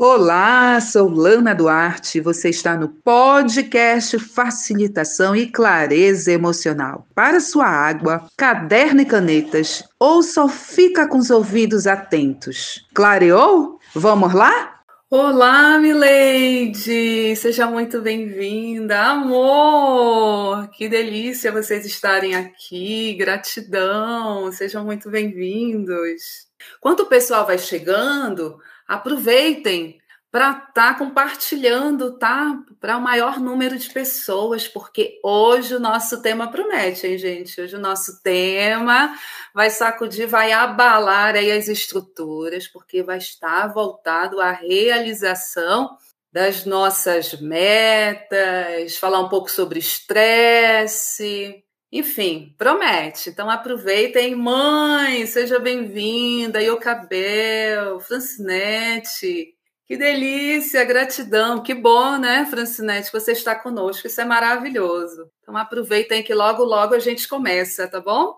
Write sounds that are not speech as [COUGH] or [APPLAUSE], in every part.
Olá, sou Lana Duarte. Você está no podcast Facilitação e Clareza Emocional. Para sua água, caderno e canetas, ou só fica com os ouvidos atentos. Clareou? Vamos lá? Olá, Milady! Seja muito bem-vinda, amor! Que delícia vocês estarem aqui, gratidão, sejam muito bem-vindos. Quando o pessoal vai chegando, aproveitem para estar tá compartilhando, tá? Para o maior número de pessoas, porque hoje o nosso tema promete, hein, gente? Hoje o nosso tema vai sacudir, vai abalar aí as estruturas, porque vai estar voltado à realização das nossas metas, falar um pouco sobre estresse, enfim, promete. Então aproveitem. Mãe, seja bem-vinda. Iocabel, Francinete. Que delícia, gratidão. Que bom, né, Francinete, que você está conosco. Isso é maravilhoso. Então aproveitem que logo, logo a gente começa, tá bom?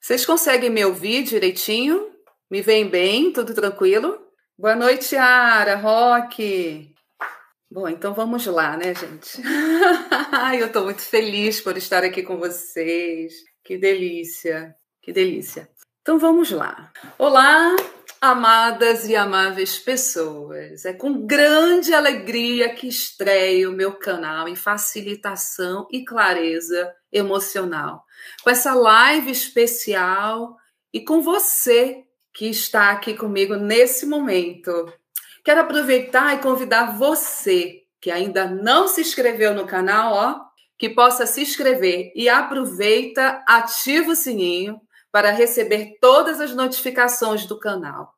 Vocês conseguem me ouvir direitinho? Me veem bem? Tudo tranquilo? Boa noite, Ara, Roque. Bom, então vamos lá, né, gente? [LAUGHS] eu estou muito feliz por estar aqui com vocês. Que delícia, que delícia. Então vamos lá. Olá, amadas e amáveis pessoas. É com grande alegria que estreio o meu canal em facilitação e clareza emocional. Com essa live especial e com você que está aqui comigo nesse momento Quero aproveitar e convidar você que ainda não se inscreveu no canal, ó, que possa se inscrever e aproveita, ativa o sininho para receber todas as notificações do canal,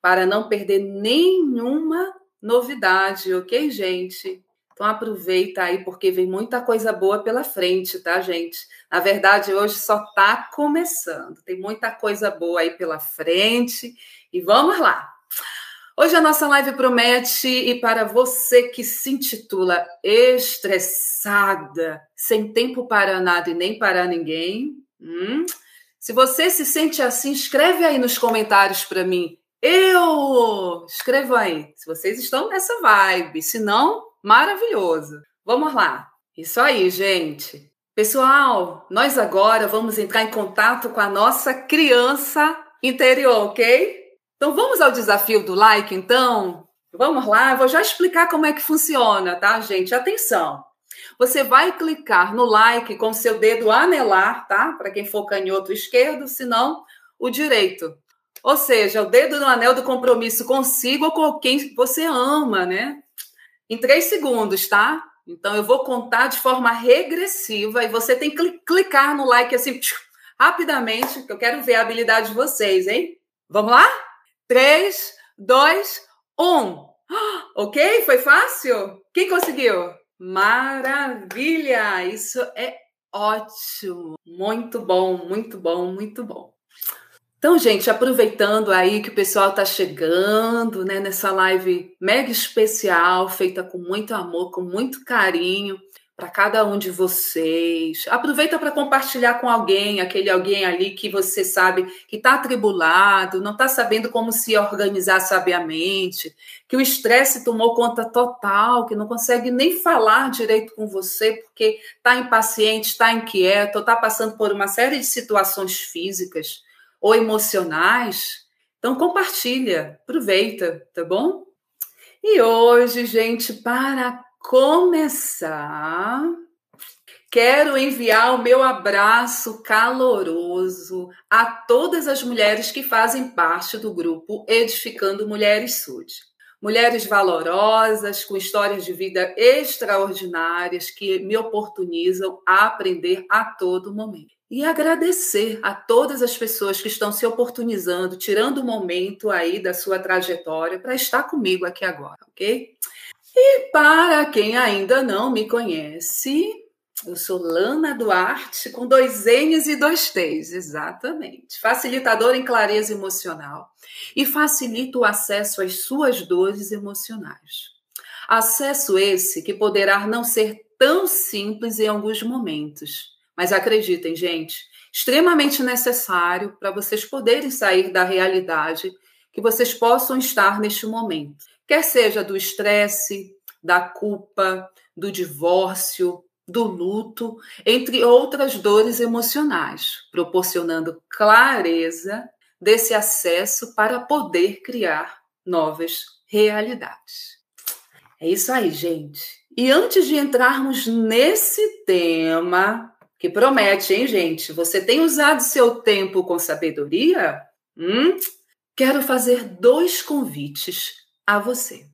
para não perder nenhuma novidade, ok, gente? Então aproveita aí porque vem muita coisa boa pela frente, tá, gente? Na verdade, hoje só tá começando. Tem muita coisa boa aí pela frente e vamos lá. Hoje a nossa live promete, e para você que se intitula estressada, sem tempo para nada e nem para ninguém, hum, se você se sente assim, escreve aí nos comentários para mim. Eu! Escreva aí, se vocês estão nessa vibe. Se não, maravilhoso. Vamos lá. Isso aí, gente. Pessoal, nós agora vamos entrar em contato com a nossa criança interior, ok? Então vamos ao desafio do like, então? Vamos lá, vou já explicar como é que funciona, tá, gente? Atenção. Você vai clicar no like com seu dedo anelar, tá? Para quem for canhoto esquerdo, se não, o direito. Ou seja, o dedo no anel do compromisso consigo ou com quem você ama, né? Em três segundos, tá? Então eu vou contar de forma regressiva e você tem que clicar no like assim, rapidamente, que eu quero ver a habilidade de vocês, hein? Vamos lá? 3, 2, 1. Ok? Foi fácil? Quem conseguiu? Maravilha! Isso é ótimo. Muito bom, muito bom, muito bom. Então, gente, aproveitando aí que o pessoal está chegando, né, nessa live mega especial, feita com muito amor, com muito carinho, para cada um de vocês. Aproveita para compartilhar com alguém, aquele alguém ali que você sabe que está atribulado, não está sabendo como se organizar sabiamente, que o estresse tomou conta total, que não consegue nem falar direito com você porque está impaciente, está inquieto, está passando por uma série de situações físicas ou emocionais. Então compartilha, aproveita, tá bom? E hoje, gente, para começar, quero enviar o meu abraço caloroso a todas as mulheres que fazem parte do grupo Edificando Mulheres Sud. Mulheres valorosas, com histórias de vida extraordinárias que me oportunizam a aprender a todo momento. E agradecer a todas as pessoas que estão se oportunizando, tirando o um momento aí da sua trajetória para estar comigo aqui agora, ok? E para quem ainda não me conhece, eu sou Lana Duarte, com dois N's e dois T's, exatamente. Facilitadora em clareza emocional e facilito o acesso às suas dores emocionais. Acesso esse que poderá não ser tão simples em alguns momentos, mas acreditem, gente, extremamente necessário para vocês poderem sair da realidade que vocês possam estar neste momento. Quer seja do estresse, da culpa, do divórcio, do luto, entre outras dores emocionais, proporcionando clareza desse acesso para poder criar novas realidades. É isso aí, gente. E antes de entrarmos nesse tema, que promete, hein, gente? Você tem usado seu tempo com sabedoria? Hum? Quero fazer dois convites a você.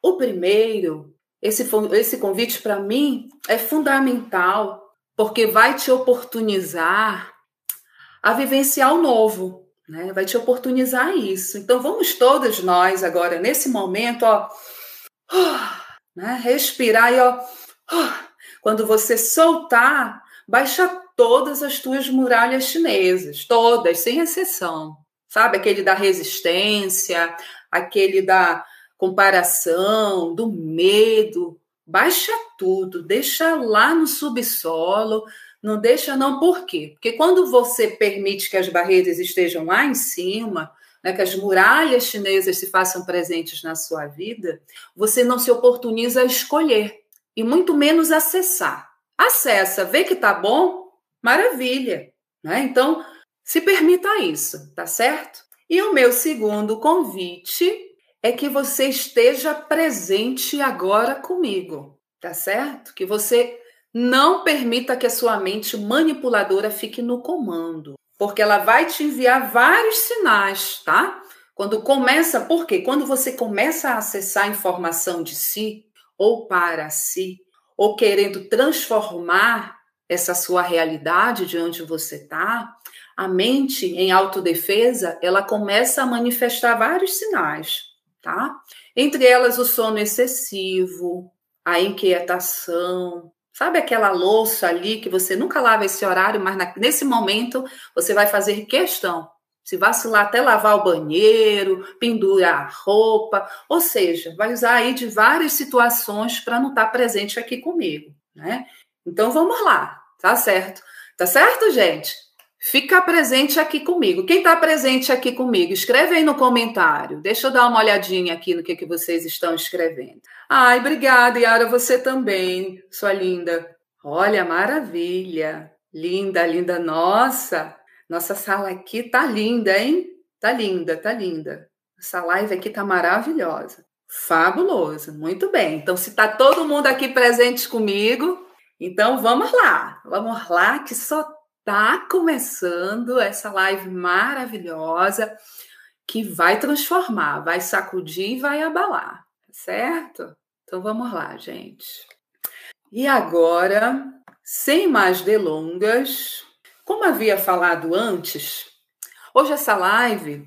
O primeiro, esse, esse convite para mim é fundamental, porque vai te oportunizar a vivenciar o novo, né? Vai te oportunizar isso. Então vamos todas nós agora nesse momento, ó, [SIGHS] né? respirar e ó, [SIGHS] quando você soltar, baixa todas as tuas muralhas chinesas, todas, sem exceção. Sabe aquele da resistência, aquele da comparação, do medo, baixa tudo, deixa lá no subsolo, não deixa não, por quê? Porque quando você permite que as barreiras estejam lá em cima, né, que as muralhas chinesas se façam presentes na sua vida, você não se oportuniza a escolher e muito menos acessar. Acessa, vê que tá bom, maravilha, né? Então, se permita isso, tá certo? E o meu segundo convite é que você esteja presente agora comigo, tá certo? Que você não permita que a sua mente manipuladora fique no comando, porque ela vai te enviar vários sinais, tá? Quando começa, por quê? Quando você começa a acessar informação de si ou para si, ou querendo transformar essa sua realidade de onde você está, a mente em autodefesa, ela começa a manifestar vários sinais, tá? Entre elas o sono excessivo, a inquietação, sabe aquela louça ali que você nunca lava esse horário, mas nesse momento você vai fazer questão. Se vacilar até lavar o banheiro, pendurar a roupa, ou seja, vai usar aí de várias situações para não estar tá presente aqui comigo, né? Então vamos lá, tá certo? Tá certo, gente? Fica presente aqui comigo. Quem está presente aqui comigo, escreve aí no comentário. Deixa eu dar uma olhadinha aqui no que, que vocês estão escrevendo. Ai, obrigada, Yara, você também, sua linda. Olha, maravilha. Linda, linda. Nossa, nossa sala aqui tá linda, hein? Tá linda, tá linda. Essa live aqui tá maravilhosa. Fabuloso, muito bem. Então, se tá todo mundo aqui presente comigo, então vamos lá. Vamos lá, que só Tá começando essa live maravilhosa que vai transformar, vai sacudir e vai abalar, certo? Então vamos lá, gente. E agora, sem mais delongas, como havia falado antes, hoje essa live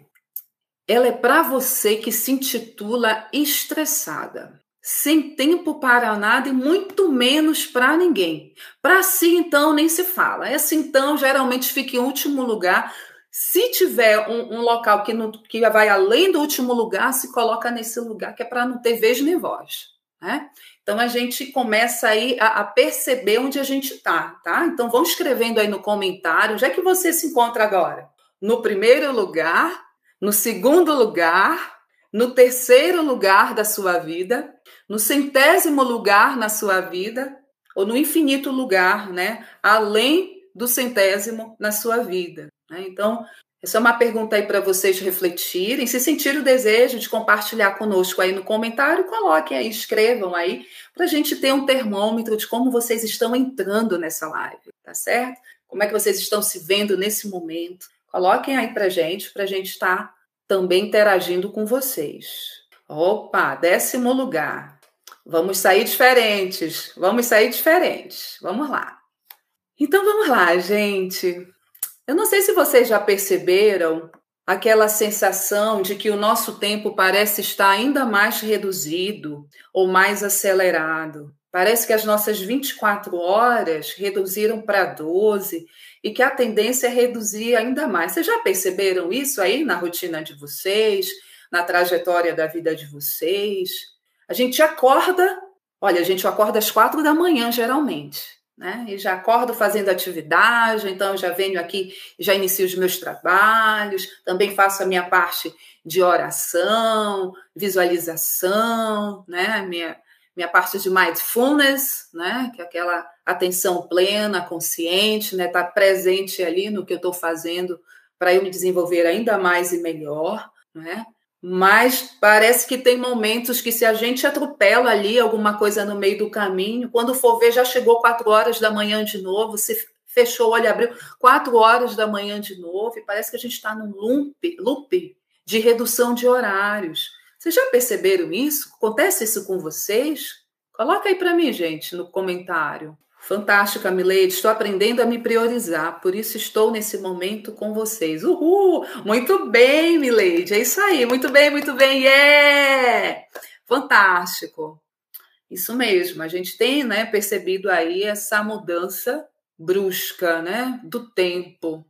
ela é para você que se intitula estressada sem tempo para nada e muito menos para ninguém. Para si, então, nem se fala. Essa, então, geralmente fica em último lugar. Se tiver um, um local que, não, que vai além do último lugar, se coloca nesse lugar, que é para não ter vez nem voz. Né? Então, a gente começa aí a, a perceber onde a gente está, tá? Então, vão escrevendo aí no comentário, onde é que você se encontra agora? No primeiro lugar, no segundo lugar, no terceiro lugar da sua vida, no centésimo lugar na sua vida, ou no infinito lugar, né? Além do centésimo na sua vida. Né? Então, essa é uma pergunta aí para vocês refletirem. Se sentirem o desejo de compartilhar conosco aí no comentário, coloquem aí, escrevam aí, para a gente ter um termômetro de como vocês estão entrando nessa live, tá certo? Como é que vocês estão se vendo nesse momento? Coloquem aí para gente, para a gente estar tá também interagindo com vocês. Opa, décimo lugar. Vamos sair diferentes. Vamos sair diferentes. Vamos lá. Então vamos lá, gente. Eu não sei se vocês já perceberam aquela sensação de que o nosso tempo parece estar ainda mais reduzido ou mais acelerado. Parece que as nossas 24 horas reduziram para 12 e que a tendência é reduzir ainda mais. Vocês já perceberam isso aí na rotina de vocês, na trajetória da vida de vocês? A gente acorda, olha, a gente acorda às quatro da manhã, geralmente. né? E já acordo fazendo atividade, então já venho aqui, já inicio os meus trabalhos, também faço a minha parte de oração, visualização, né? Minha, minha parte de mindfulness, né? Que é aquela atenção plena, consciente, né? Tá presente ali no que eu estou fazendo para eu me desenvolver ainda mais e melhor, né? Mas parece que tem momentos que se a gente atropela ali alguma coisa no meio do caminho, quando for ver já chegou quatro horas da manhã de novo, se fechou o olho, abriu quatro horas da manhã de novo, e parece que a gente está num loop, loop de redução de horários. Vocês já perceberam isso? Acontece isso com vocês? Coloca aí para mim, gente, no comentário. Fantástico, Mileide. Estou aprendendo a me priorizar, por isso estou nesse momento com vocês. Uhul! Muito bem, Mileide. É isso aí. Muito bem, muito bem. Yeah! Fantástico. Isso mesmo. A gente tem, né, percebido aí essa mudança brusca, né, do tempo.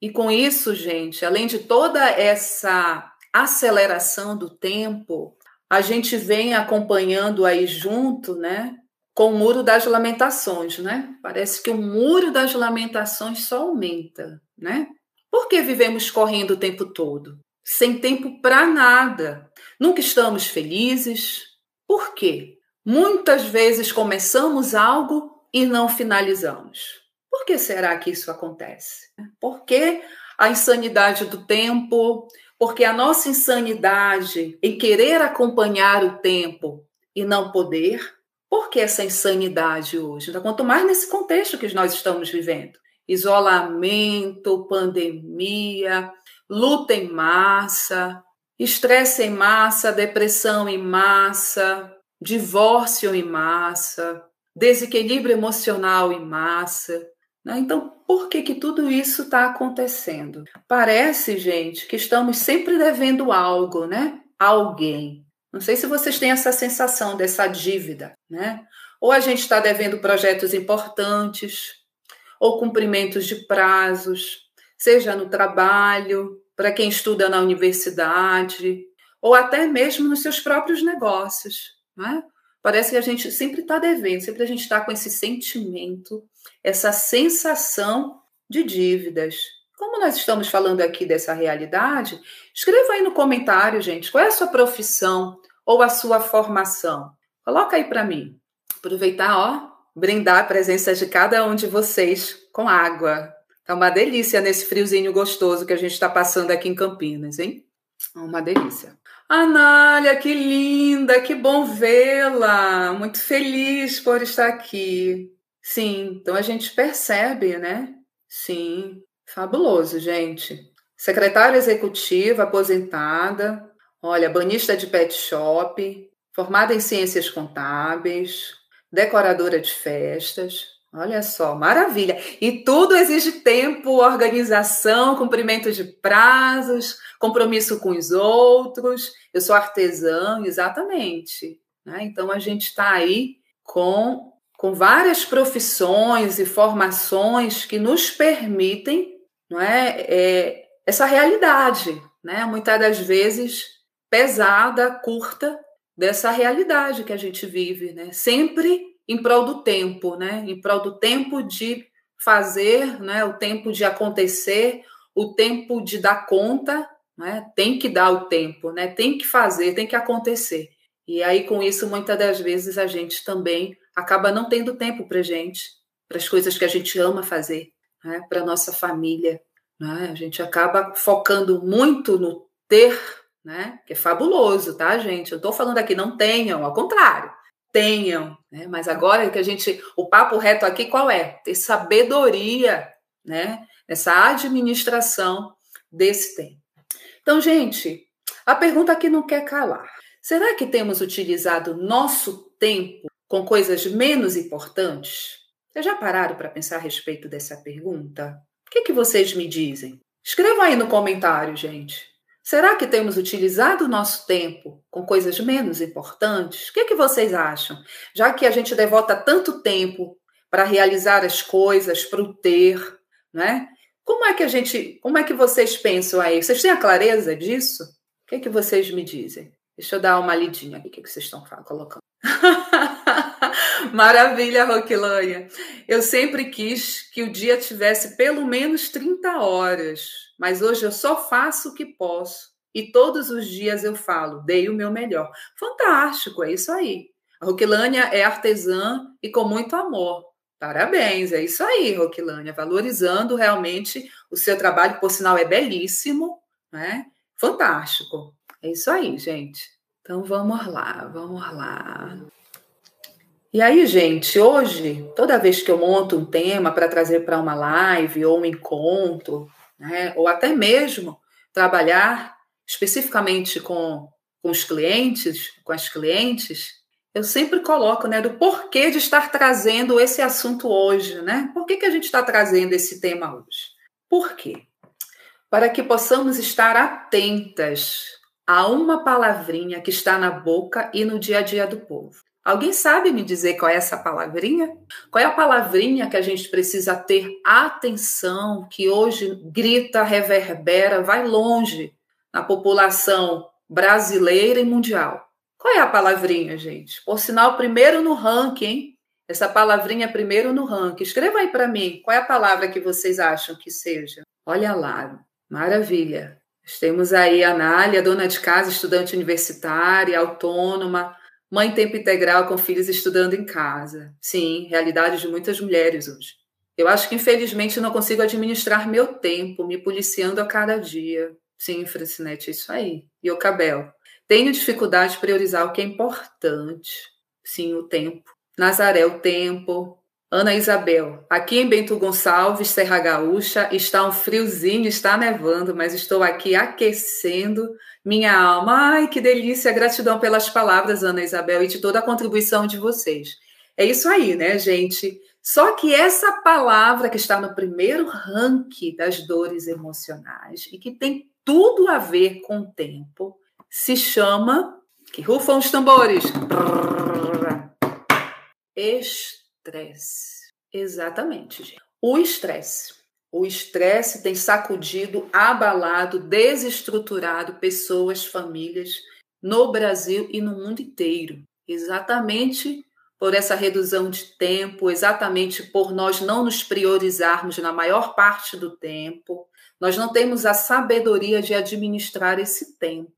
E com isso, gente, além de toda essa aceleração do tempo, a gente vem acompanhando aí junto, né, com o muro das lamentações, né? Parece que o muro das lamentações só aumenta, né? Por que vivemos correndo o tempo todo? Sem tempo para nada. Nunca estamos felizes. Por quê? Muitas vezes começamos algo e não finalizamos. Por que será que isso acontece? Por que a insanidade do tempo? Porque a nossa insanidade em querer acompanhar o tempo e não poder por que essa insanidade hoje? Então, quanto mais nesse contexto que nós estamos vivendo. Isolamento, pandemia, luta em massa, estresse em massa, depressão em massa, divórcio em massa, desequilíbrio emocional em massa. Né? Então, por que, que tudo isso está acontecendo? Parece, gente, que estamos sempre devendo algo, né? Alguém. Não sei se vocês têm essa sensação dessa dívida, né? Ou a gente está devendo projetos importantes, ou cumprimentos de prazos, seja no trabalho, para quem estuda na universidade, ou até mesmo nos seus próprios negócios. Né? Parece que a gente sempre está devendo, sempre a gente está com esse sentimento, essa sensação de dívidas. Como nós estamos falando aqui dessa realidade, escreva aí no comentário, gente, qual é a sua profissão ou a sua formação? Coloca aí para mim. Aproveitar, ó, brindar a presença de cada um de vocês com água. Tá uma delícia nesse friozinho gostoso que a gente está passando aqui em Campinas, hein? Uma delícia. Anália, que linda, que bom vê-la. Muito feliz por estar aqui. Sim, então a gente percebe, né? Sim, Fabuloso, gente. Secretária executiva aposentada, olha, banista de pet shop, formada em ciências contábeis, decoradora de festas. Olha só, maravilha. E tudo exige tempo, organização, cumprimento de prazos, compromisso com os outros. Eu sou artesã, exatamente. Né? Então a gente está aí com, com várias profissões e formações que nos permitem não é? é essa realidade, né? Muitas das vezes pesada, curta dessa realidade que a gente vive, né? Sempre em prol do tempo, né? Em prol do tempo de fazer, né? O tempo de acontecer, o tempo de dar conta, né? Tem que dar o tempo, né? Tem que fazer, tem que acontecer. E aí com isso muitas das vezes a gente também acaba não tendo tempo para gente, para as coisas que a gente ama fazer, né, para nossa família. Né? A gente acaba focando muito no ter, né? que é fabuloso, tá, gente? Eu estou falando aqui, não tenham, ao contrário, tenham. Né? Mas agora que a gente, o papo reto aqui qual é? Ter sabedoria, né? Nessa administração desse tempo. Então, gente, a pergunta aqui não quer calar. Será que temos utilizado nosso tempo com coisas menos importantes? Vocês já pararam para pensar a respeito dessa pergunta? O que, que vocês me dizem? Escrevam aí no comentário, gente. Será que temos utilizado o nosso tempo com coisas menos importantes? O que, que vocês acham? Já que a gente devota tanto tempo para realizar as coisas, para o ter, né? Como é que a gente, como é que vocês pensam aí? Vocês têm a clareza disso? O que, que vocês me dizem? Deixa eu dar uma lidinha aqui, o que, que vocês estão colocando. Maravilha, Roquilânia. Eu sempre quis que o dia tivesse pelo menos 30 horas, mas hoje eu só faço o que posso. E todos os dias eu falo, dei o meu melhor. Fantástico, é isso aí. A Roquilânia é artesã e com muito amor. Parabéns, é isso aí, Roquilânia, valorizando realmente o seu trabalho, por sinal é belíssimo, né? Fantástico. É isso aí, gente. Então vamos lá, vamos lá. E aí, gente, hoje, toda vez que eu monto um tema para trazer para uma live ou um encontro, né, ou até mesmo trabalhar especificamente com, com os clientes, com as clientes, eu sempre coloco né, do porquê de estar trazendo esse assunto hoje, né? Por que, que a gente está trazendo esse tema hoje? Por quê? Para que possamos estar atentas a uma palavrinha que está na boca e no dia a dia do povo. Alguém sabe me dizer qual é essa palavrinha? Qual é a palavrinha que a gente precisa ter atenção, que hoje grita, reverbera, vai longe na população brasileira e mundial? Qual é a palavrinha, gente? Por sinal, primeiro no ranking, hein? Essa palavrinha primeiro no ranking. Escreva aí para mim, qual é a palavra que vocês acham que seja? Olha lá, maravilha. Temos aí a Anália, dona de casa, estudante universitária, autônoma, Mãe tempo integral com filhos estudando em casa. Sim, realidade de muitas mulheres hoje. Eu acho que, infelizmente, não consigo administrar meu tempo, me policiando a cada dia. Sim, Francinete, é isso aí. E o Cabel. Tenho dificuldade de priorizar o que é importante. Sim, o tempo. Nazaré, o tempo. Ana Isabel, aqui em Bento Gonçalves, Serra Gaúcha, está um friozinho, está nevando, mas estou aqui aquecendo minha alma. Ai, que delícia! Gratidão pelas palavras, Ana Isabel, e de toda a contribuição de vocês. É isso aí, né, gente? Só que essa palavra que está no primeiro ranking das dores emocionais e que tem tudo a ver com o tempo se chama. Que rufam os tambores! estresse. Exatamente, gente. O estresse. O estresse tem sacudido, abalado, desestruturado pessoas, famílias no Brasil e no mundo inteiro. Exatamente por essa redução de tempo, exatamente por nós não nos priorizarmos na maior parte do tempo, nós não temos a sabedoria de administrar esse tempo.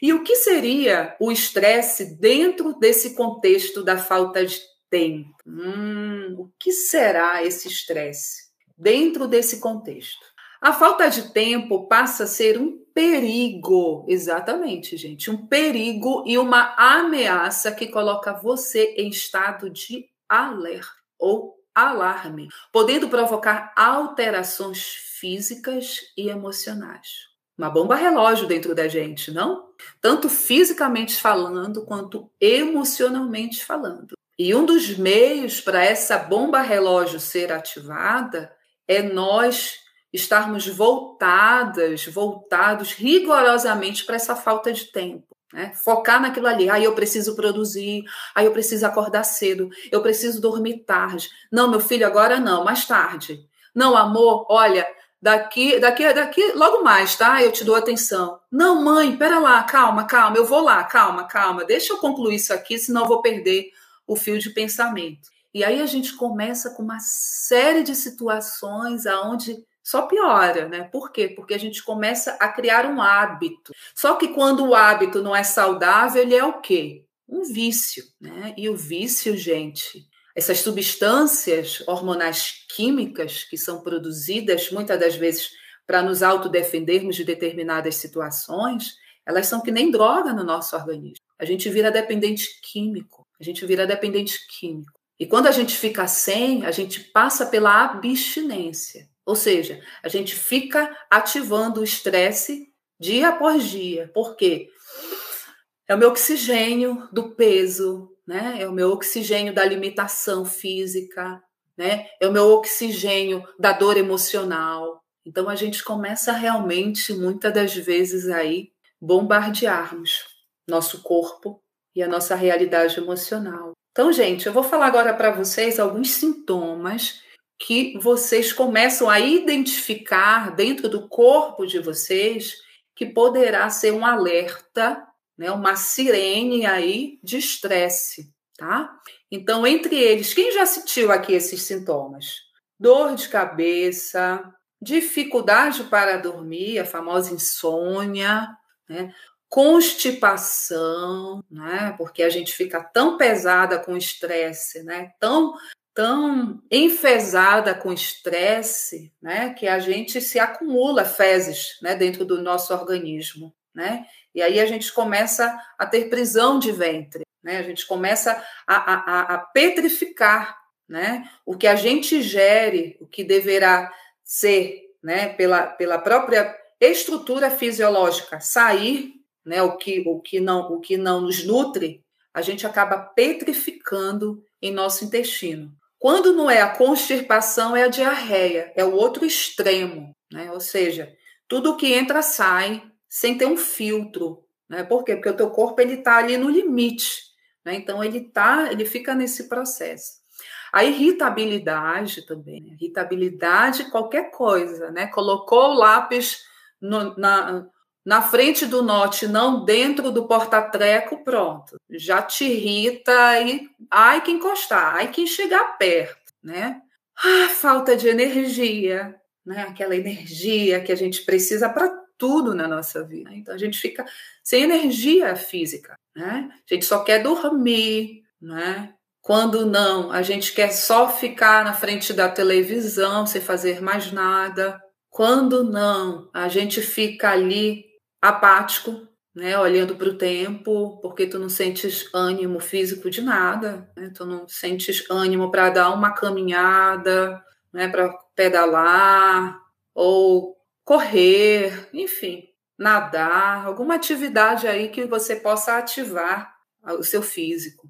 E o que seria o estresse dentro desse contexto da falta de tempo. Hum, o que será esse estresse dentro desse contexto? A falta de tempo passa a ser um perigo, exatamente, gente, um perigo e uma ameaça que coloca você em estado de alerta ou alarme, podendo provocar alterações físicas e emocionais. Uma bomba relógio dentro da gente, não? Tanto fisicamente falando quanto emocionalmente falando. E um dos meios para essa bomba relógio ser ativada é nós estarmos voltadas, voltados rigorosamente para essa falta de tempo. Né? Focar naquilo ali. Aí ah, eu preciso produzir, aí ah, eu preciso acordar cedo, eu preciso dormir tarde. Não, meu filho, agora não, mais tarde. Não, amor, olha, daqui, daqui, daqui, logo mais, tá? Eu te dou atenção. Não, mãe, pera lá, calma, calma, eu vou lá, calma, calma. Deixa eu concluir isso aqui, senão eu vou perder o fio de pensamento. E aí a gente começa com uma série de situações aonde só piora, né? Por quê? Porque a gente começa a criar um hábito. Só que quando o hábito não é saudável, ele é o quê? Um vício, né? E o vício, gente, essas substâncias hormonais químicas que são produzidas muitas das vezes para nos autodefendermos de determinadas situações, elas são que nem droga no nosso organismo. A gente vira dependente químico a gente vira dependente químico. E quando a gente fica sem, a gente passa pela abstinência. Ou seja, a gente fica ativando o estresse dia após dia. Por quê? É o meu oxigênio do peso, né? É o meu oxigênio da limitação física, né? É o meu oxigênio da dor emocional. Então a gente começa realmente, muitas das vezes aí, bombardearmos nosso corpo e a nossa realidade emocional. Então, gente, eu vou falar agora para vocês alguns sintomas que vocês começam a identificar dentro do corpo de vocês que poderá ser um alerta, né, uma sirene aí de estresse. tá? Então, entre eles, quem já sentiu aqui esses sintomas? Dor de cabeça, dificuldade para dormir, a famosa insônia, né? Constipação, né? Porque a gente fica tão pesada com estresse, né? Tão tão enfesada com estresse, né, que a gente se acumula fezes, né, dentro do nosso organismo, né? E aí a gente começa a ter prisão de ventre, né? A gente começa a, a, a petrificar, né? O que a gente gere, o que deverá ser, né, pela, pela própria estrutura fisiológica, sair né, o que o que não o que não nos nutre, a gente acaba petrificando em nosso intestino. Quando não é a constipação, é a diarreia, é o outro extremo, né? Ou seja, tudo que entra sai sem ter um filtro, né? Por quê? Porque o teu corpo ele está ali no limite, né? Então ele tá, ele fica nesse processo. A irritabilidade também, né? irritabilidade qualquer coisa, né? Colocou o lápis no, na, na frente do note, não dentro do porta-treco, pronto. Já te irrita e ai que encostar, ai que chegar perto, né? Ah, falta de energia, né? Aquela energia que a gente precisa para tudo na nossa vida. Então a gente fica sem energia física, né? A gente só quer dormir, né? Quando não, a gente quer só ficar na frente da televisão sem fazer mais nada. Quando não, a gente fica ali apático, né, olhando para o tempo, porque tu não sentes ânimo físico de nada, né, tu não sentes ânimo para dar uma caminhada, né, para pedalar ou correr, enfim, nadar, alguma atividade aí que você possa ativar o seu físico.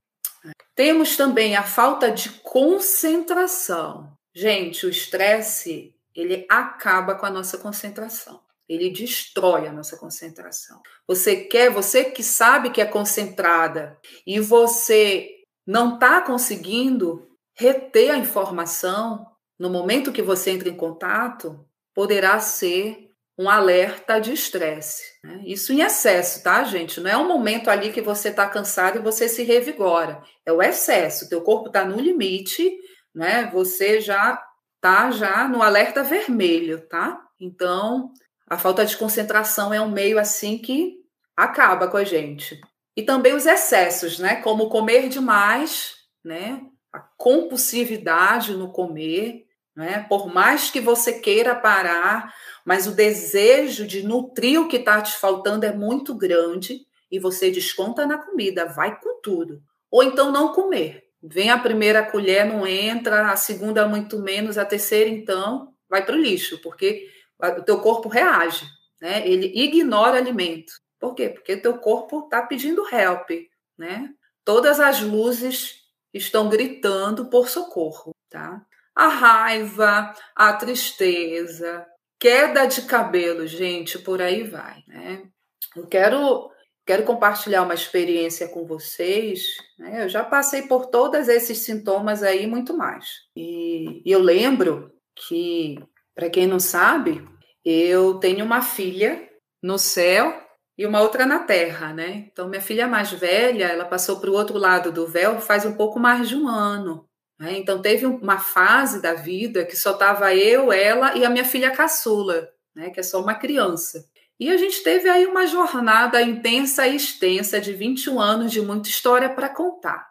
Temos também a falta de concentração. Gente, o estresse, ele acaba com a nossa concentração. Ele destrói a nossa concentração. Você quer, você que sabe que é concentrada e você não está conseguindo reter a informação no momento que você entra em contato, poderá ser um alerta de estresse. Né? Isso em excesso, tá, gente? Não é um momento ali que você está cansado e você se revigora. É o excesso. Teu corpo está no limite, né? Você já tá já no alerta vermelho, tá? Então, a falta de concentração é um meio assim que acaba com a gente. E também os excessos, né? Como comer demais, né? A compulsividade no comer, né? Por mais que você queira parar, mas o desejo de nutrir o que está te faltando é muito grande e você desconta na comida, vai com tudo. Ou então não comer. Vem a primeira colher, não entra, a segunda muito menos, a terceira então vai para o lixo, porque o teu corpo reage, né? Ele ignora alimento. Por quê? Porque teu corpo está pedindo help, né? Todas as luzes estão gritando por socorro, tá? A raiva, a tristeza, queda de cabelo, gente, por aí vai, né? Eu quero quero compartilhar uma experiência com vocês. Né? Eu já passei por todos esses sintomas aí, muito mais. E, e eu lembro que, para quem não sabe, eu tenho uma filha no céu e uma outra na terra, né? Então, minha filha mais velha, ela passou para o outro lado do véu faz um pouco mais de um ano. Né? Então, teve uma fase da vida que só estava eu, ela e a minha filha caçula, né? Que é só uma criança. E a gente teve aí uma jornada intensa e extensa de 21 anos de muita história para contar.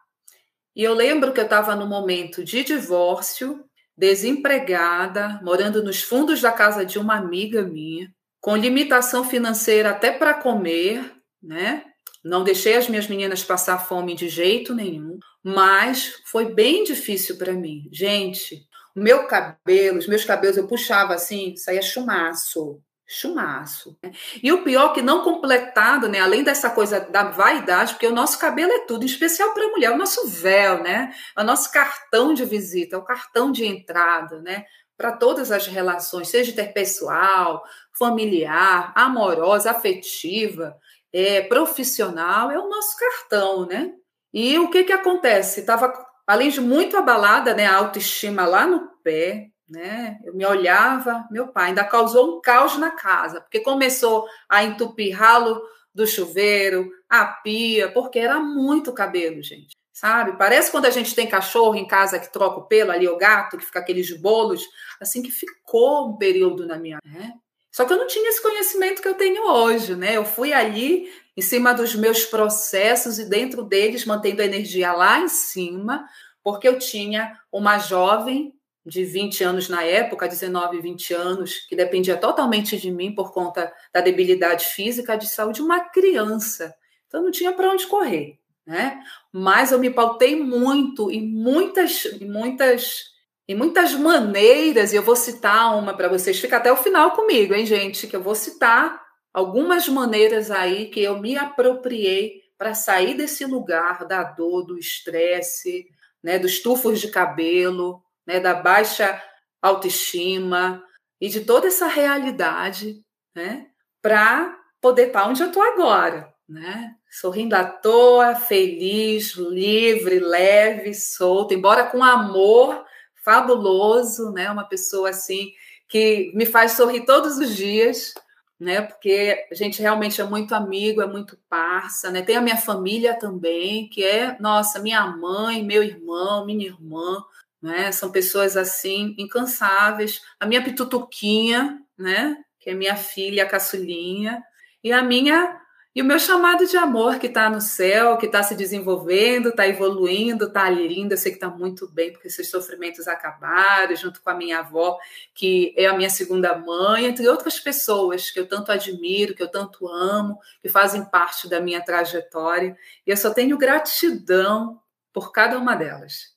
E eu lembro que eu estava no momento de divórcio, desempregada, morando nos fundos da casa de uma amiga minha, com limitação financeira até para comer, né? Não deixei as minhas meninas passar fome de jeito nenhum, mas foi bem difícil para mim. Gente, o meu cabelo, os meus cabelos eu puxava assim, saía chumaço chumaço. Né? E o pior que não completado, né, além dessa coisa da vaidade, porque o nosso cabelo é tudo, em especial para a mulher, o nosso véu, né, o nosso cartão de visita, o cartão de entrada, né, para todas as relações, seja interpessoal, familiar, amorosa, afetiva, é, profissional, é o nosso cartão, né? E o que que acontece? Estava, além de muito abalada, né, a autoestima lá no pé, né? Eu me olhava, meu pai ainda causou um caos na casa, porque começou a entupir ralo do chuveiro, a pia, porque era muito cabelo, gente. sabe? Parece quando a gente tem cachorro em casa que troca o pelo ali, o gato, que fica aqueles bolos, assim que ficou um período na minha, né? Só que eu não tinha esse conhecimento que eu tenho hoje, né? Eu fui ali em cima dos meus processos e dentro deles mantendo a energia lá em cima, porque eu tinha uma jovem de 20 anos na época, 19, 20 anos, que dependia totalmente de mim por conta da debilidade física, de saúde, uma criança. Então não tinha para onde correr, né? Mas eu me pautei muito em muitas, em muitas em muitas maneiras, e eu vou citar uma para vocês, fica até o final comigo, hein, gente? Que eu vou citar algumas maneiras aí que eu me apropriei para sair desse lugar da dor, do estresse, né, dos tufos de cabelo, né, da baixa autoestima e de toda essa realidade, né, para poder estar onde eu estou agora, né? Sorrindo à toa, feliz, livre, leve, solta, embora com amor fabuloso, né? Uma pessoa assim que me faz sorrir todos os dias, né? Porque a gente realmente é muito amigo, é muito parça, né? Tem a minha família também, que é, nossa, minha mãe, meu irmão, minha irmã, né? São pessoas assim incansáveis. A minha pitutuquinha, né? Que é minha filha, a caçulinha, e a minha e o meu chamado de amor que está no céu, que está se desenvolvendo, está evoluindo, está linda, eu sei que está muito bem, porque esses sofrimentos acabaram, junto com a minha avó, que é a minha segunda mãe, entre outras pessoas que eu tanto admiro, que eu tanto amo, que fazem parte da minha trajetória. E eu só tenho gratidão por cada uma delas.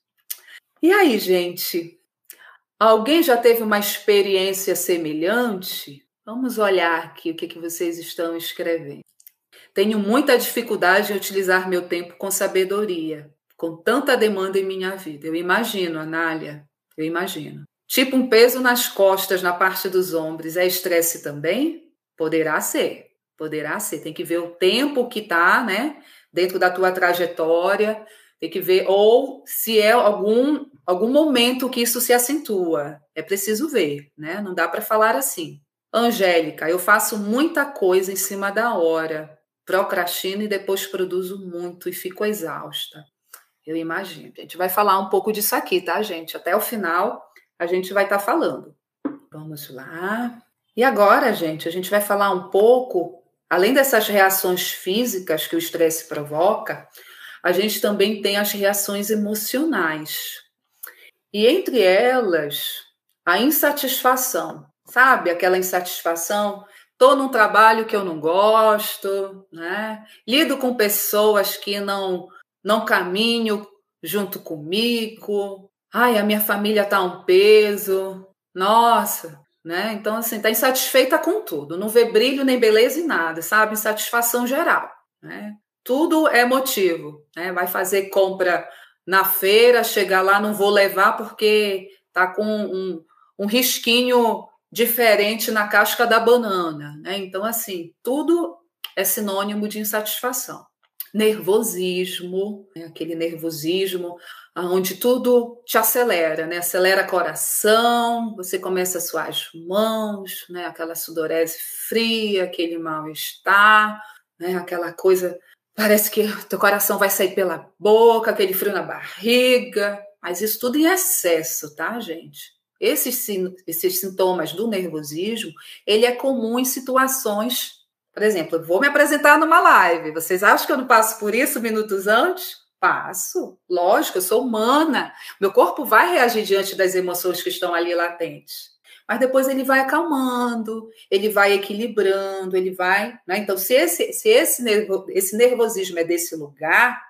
E aí, gente? Alguém já teve uma experiência semelhante? Vamos olhar aqui o que, que vocês estão escrevendo. Tenho muita dificuldade em utilizar meu tempo com sabedoria, com tanta demanda em minha vida. Eu imagino, Anália, eu imagino. Tipo um peso nas costas, na parte dos ombros, é estresse também? Poderá ser, poderá ser. Tem que ver o tempo que está, né, dentro da tua trajetória, tem que ver, ou se é algum, algum momento que isso se acentua. É preciso ver, né? Não dá para falar assim. Angélica, eu faço muita coisa em cima da hora procrastino e depois produzo muito e fico exausta. Eu imagino. A gente vai falar um pouco disso aqui, tá, gente? Até o final a gente vai estar tá falando. Vamos lá. E agora, gente, a gente vai falar um pouco, além dessas reações físicas que o estresse provoca, a gente também tem as reações emocionais. E entre elas, a insatisfação. Sabe aquela insatisfação Estou num trabalho que eu não gosto, né? Lido com pessoas que não não caminham junto comigo. Ai, a minha família tá um peso. Nossa, né? Então assim, tá insatisfeita com tudo, não vê brilho nem beleza em nada, sabe? Insatisfação geral, né? Tudo é motivo, né? Vai fazer compra na feira, chegar lá não vou levar porque tá com um, um risquinho diferente na casca da banana, né? Então, assim, tudo é sinônimo de insatisfação. Nervosismo, né? aquele nervosismo onde tudo te acelera, né? Acelera coração, você começa a suar as mãos, né? Aquela sudorese fria, aquele mal-estar, né? Aquela coisa, parece que teu coração vai sair pela boca, aquele frio na barriga, mas isso tudo em excesso, tá, gente? Esses, esses sintomas do nervosismo, ele é comum em situações, por exemplo, vou me apresentar numa live. Vocês acham que eu não passo por isso minutos antes? Passo, lógico, eu sou humana. Meu corpo vai reagir diante das emoções que estão ali latentes. Mas depois ele vai acalmando, ele vai equilibrando, ele vai. Né? Então, se, esse, se esse, nervo, esse nervosismo é desse lugar,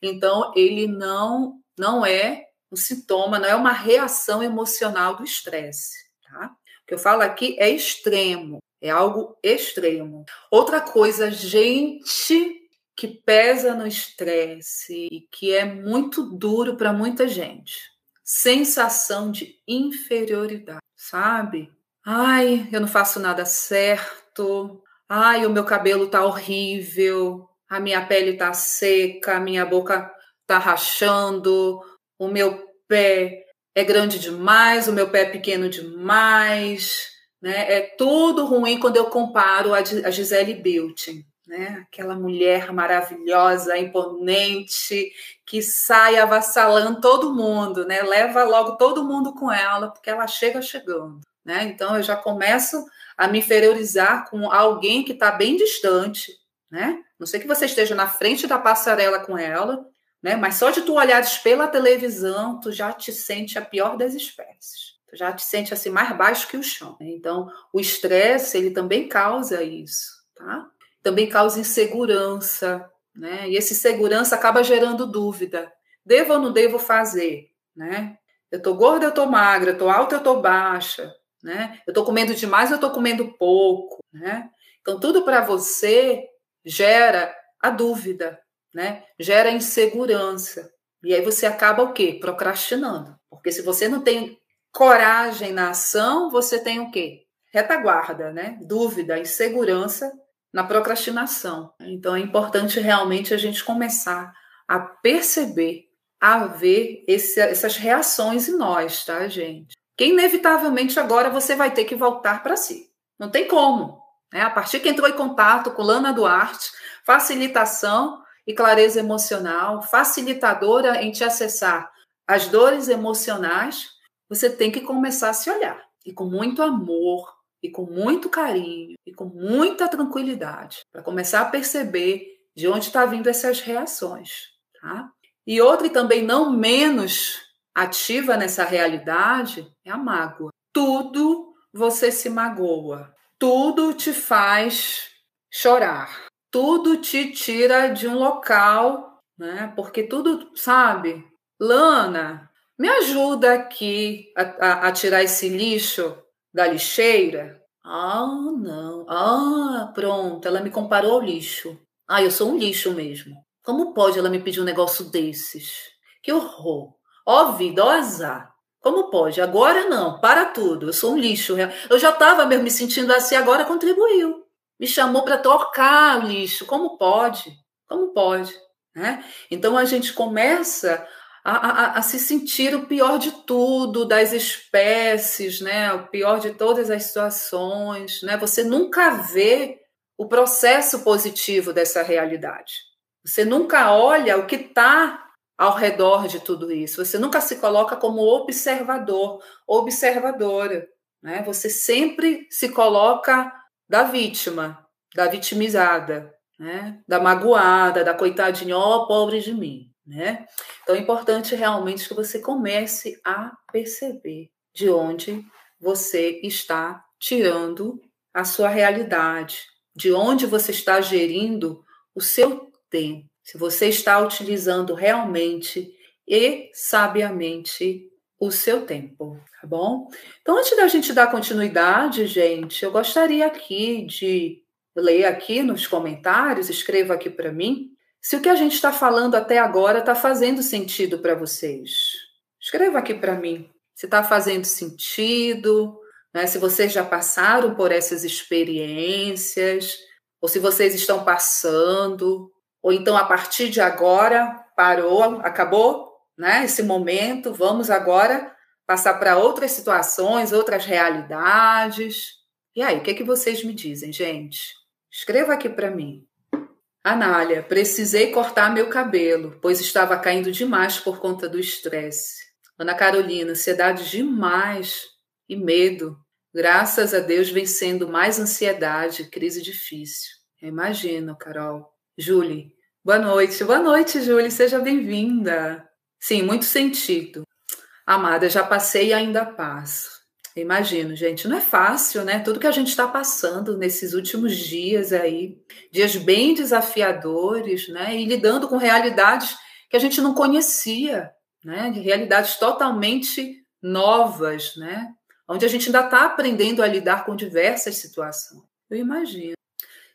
então ele não, não é um sintoma, não é uma reação emocional do estresse, tá? O que eu falo aqui é extremo, é algo extremo. Outra coisa, gente que pesa no estresse e que é muito duro para muita gente. Sensação de inferioridade, sabe? Ai, eu não faço nada certo. Ai, o meu cabelo tá horrível. A minha pele tá seca, a minha boca tá rachando, o meu pé é grande demais, o meu pé é pequeno demais, né? É tudo ruim quando eu comparo a Gisele Bündchen, né? Aquela mulher maravilhosa, imponente, que sai avassalando todo mundo, né? Leva logo todo mundo com ela, porque ela chega chegando, né? Então eu já começo a me inferiorizar com alguém que está bem distante, né? Não sei que você esteja na frente da passarela com ela, né? Mas só de tu olhares pela televisão, tu já te sente a pior das espécies. Tu já te sente assim mais baixo que o chão. Né? Então, o estresse, ele também causa isso, tá? Também causa insegurança, né? E esse segurança acaba gerando dúvida. Devo ou não devo fazer, né? Eu tô gorda, eu tô magra, eu tô alta, eu tô baixa, né? Eu tô comendo demais, eu tô comendo pouco, né? Então, tudo para você gera a dúvida, né? Gera insegurança. E aí você acaba o quê? Procrastinando. Porque se você não tem coragem na ação, você tem o quê? Retaguarda, né? Dúvida, insegurança na procrastinação. Então é importante realmente a gente começar a perceber, a ver esse, essas reações em nós, tá, gente? Que inevitavelmente agora você vai ter que voltar para si. Não tem como. Né? A partir que entrou em contato com Lana Duarte, facilitação e clareza emocional, facilitadora em te acessar as dores emocionais, você tem que começar a se olhar. E com muito amor, e com muito carinho, e com muita tranquilidade, para começar a perceber de onde está vindo essas reações. Tá? E outra, e também não menos ativa nessa realidade, é a mágoa. Tudo você se magoa, tudo te faz chorar tudo te tira de um local, né? Porque tudo, sabe? Lana, me ajuda aqui a, a, a tirar esse lixo da lixeira. Ah, não. Ah, pronto, ela me comparou ao lixo. Ah, eu sou um lixo mesmo. Como pode ela me pedir um negócio desses? Que horror. Ó vida, ó azar. Como pode? Agora não, para tudo. Eu sou um lixo. Eu já estava mesmo me sentindo assim, agora contribuiu me chamou para tocar lixo. Como pode? Como pode? Né? Então a gente começa a, a, a, se sentir o pior de tudo, das espécies, né? o pior de todas as situações. Né? Você nunca vê o processo positivo dessa realidade. Você nunca olha o que está ao redor de tudo isso. Você nunca se coloca como observador, observadora. Né? Você sempre se coloca da vítima, da vitimizada, né? da magoada, da coitadinha, ó, oh, pobre de mim. Né? Então é importante realmente que você comece a perceber de onde você está tirando a sua realidade, de onde você está gerindo o seu tempo, se você está utilizando realmente e sabiamente o seu tempo, tá bom? Então, antes da gente dar continuidade, gente, eu gostaria aqui de ler aqui nos comentários, escreva aqui para mim, se o que a gente está falando até agora está fazendo sentido para vocês. Escreva aqui para mim se está fazendo sentido, né? se vocês já passaram por essas experiências, ou se vocês estão passando, ou então a partir de agora parou, acabou né, esse momento, vamos agora passar para outras situações, outras realidades. E aí, o que, é que vocês me dizem, gente? Escreva aqui para mim. Anália, precisei cortar meu cabelo, pois estava caindo demais por conta do estresse. Ana Carolina, ansiedade demais e medo. Graças a Deus vencendo mais ansiedade, crise difícil. Imagino, Carol. Julie, boa noite. Boa noite, Julie, seja bem-vinda. Sim, muito sentido. Amada, já passei e ainda passo. Imagino, gente, não é fácil, né? Tudo que a gente está passando nesses últimos dias aí, dias bem desafiadores, né? E lidando com realidades que a gente não conhecia, né? De realidades totalmente novas, né? Onde a gente ainda está aprendendo a lidar com diversas situações. Eu imagino.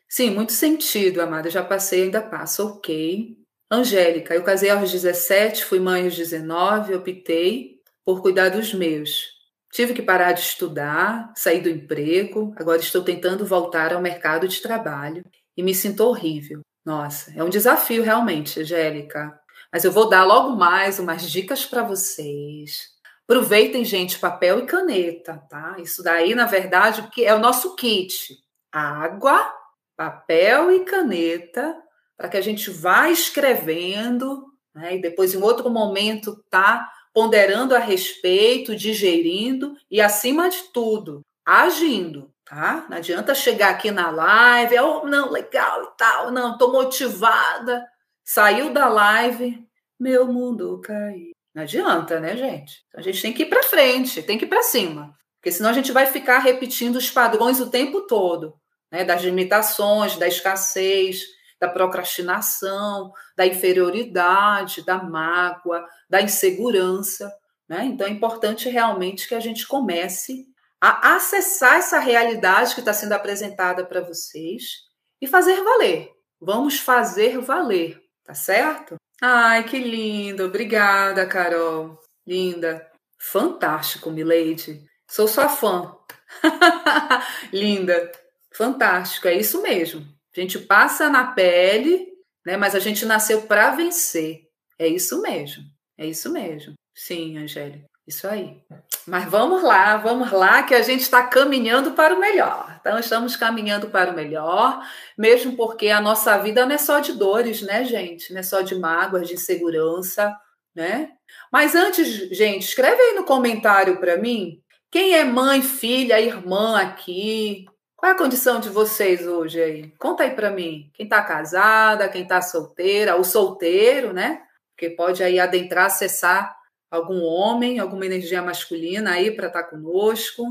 Sim, muito sentido, amada. Já passei, ainda passo. Ok. Angélica, eu casei aos 17, fui mãe aos 19, optei por cuidar dos meus. Tive que parar de estudar, sair do emprego, agora estou tentando voltar ao mercado de trabalho e me sinto horrível. Nossa, é um desafio realmente, Angélica. Mas eu vou dar logo mais umas dicas para vocês. Aproveitem, gente, papel e caneta, tá? Isso daí, na verdade, é o nosso kit: água, papel e caneta para que a gente vá escrevendo, né? E depois, em outro momento, tá ponderando a respeito, digerindo e, acima de tudo, agindo, tá? Não adianta chegar aqui na live, oh, não, legal e tal, não, tô motivada. Saiu da live, meu mundo caiu. Não adianta, né, gente? A gente tem que ir para frente, tem que ir para cima, porque senão a gente vai ficar repetindo os padrões o tempo todo, né? Das limitações, da escassez, da procrastinação, da inferioridade, da mágoa, da insegurança. Né? Então é importante realmente que a gente comece a acessar essa realidade que está sendo apresentada para vocês e fazer valer. Vamos fazer valer, tá certo? Ai, que lindo! Obrigada, Carol. Linda. Fantástico, Milady. Sou sua fã. [LAUGHS] Linda. Fantástico, é isso mesmo. A gente passa na pele, né? Mas a gente nasceu para vencer. É isso mesmo. É isso mesmo. Sim, Angélica. Isso aí. Mas vamos lá, vamos lá, que a gente está caminhando para o melhor. Então, estamos caminhando para o melhor, mesmo porque a nossa vida não é só de dores, né, gente? Não é só de mágoas, de insegurança, né? Mas antes, gente, escreve aí no comentário para mim quem é mãe, filha, irmã aqui, qual é a condição de vocês hoje aí? Conta aí para mim. Quem está casada, quem está solteira, o solteiro, né? Porque pode aí adentrar, acessar algum homem, alguma energia masculina aí para estar tá conosco.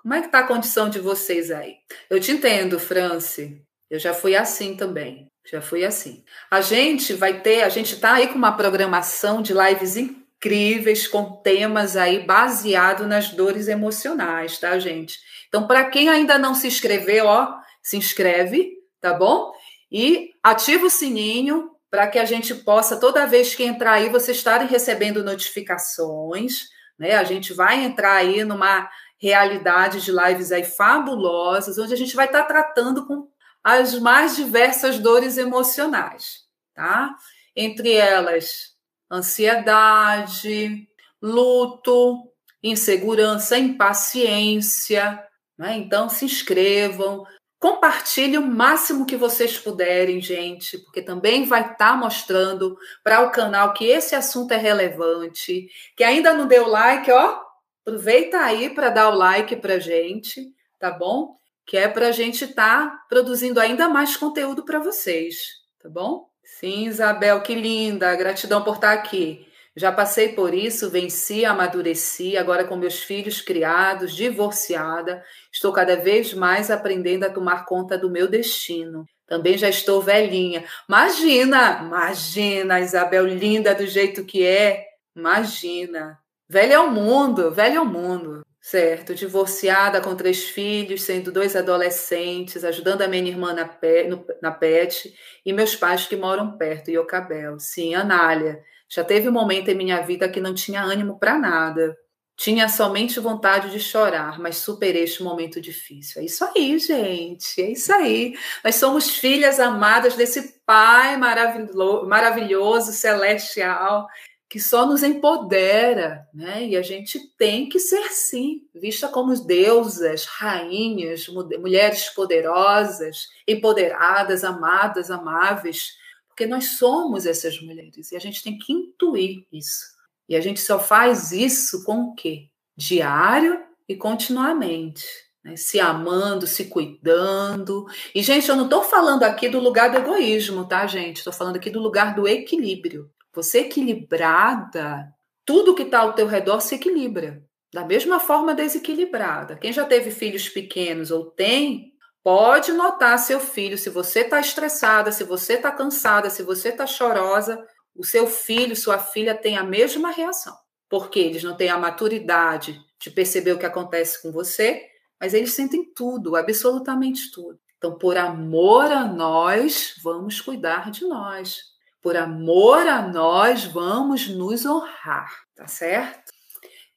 Como é que está a condição de vocês aí? Eu te entendo, Franci. Eu já fui assim também. Já fui assim. A gente vai ter, a gente está aí com uma programação de lives incríveis com temas aí baseado nas dores emocionais, tá, gente? Então, para quem ainda não se inscreveu, ó, se inscreve, tá bom? E ativa o sininho para que a gente possa, toda vez que entrar aí, vocês estarem recebendo notificações, né? A gente vai entrar aí numa realidade de lives aí fabulosas, onde a gente vai estar tratando com as mais diversas dores emocionais, tá? Entre elas, ansiedade, luto, insegurança, impaciência, né? Então, se inscrevam, compartilhe o máximo que vocês puderem, gente, porque também vai estar tá mostrando para o canal que esse assunto é relevante. Que ainda não deu like, ó, aproveita aí para dar o like para gente, tá bom? Que é para a gente estar tá produzindo ainda mais conteúdo para vocês, tá bom? Sim, Isabel, que linda, gratidão por estar tá aqui. Já passei por isso, venci, amadureci, agora com meus filhos criados, divorciada, estou cada vez mais aprendendo a tomar conta do meu destino. Também já estou velhinha. Imagina, imagina, Isabel linda do jeito que é. Imagina. Velha é o mundo, velha é o mundo. Certo, divorciada com três filhos, sendo dois adolescentes, ajudando a minha irmã na, pet, na PET e meus pais que moram perto, em Ocabel. Sim, Anália. Já teve um momento em minha vida que não tinha ânimo para nada. Tinha somente vontade de chorar, mas superei este momento difícil. É isso aí, gente. É isso aí. Nós somos filhas amadas desse Pai maravilhoso, maravilhoso celestial, que só nos empodera, né? E a gente tem que ser sim, vista como deusas, rainhas, mulheres poderosas, empoderadas, amadas, amáveis porque nós somos essas mulheres e a gente tem que intuir isso. E a gente só faz isso com o quê? Diário e continuamente. Né? Se amando, se cuidando. E, gente, eu não estou falando aqui do lugar do egoísmo, tá, gente? Estou falando aqui do lugar do equilíbrio. Você equilibrada, tudo que está ao teu redor se equilibra. Da mesma forma desequilibrada. Quem já teve filhos pequenos ou tem, Pode notar seu filho, se você está estressada, se você está cansada, se você está chorosa, o seu filho, sua filha tem a mesma reação. Porque eles não têm a maturidade de perceber o que acontece com você, mas eles sentem tudo, absolutamente tudo. Então, por amor a nós, vamos cuidar de nós. Por amor a nós, vamos nos honrar, tá certo?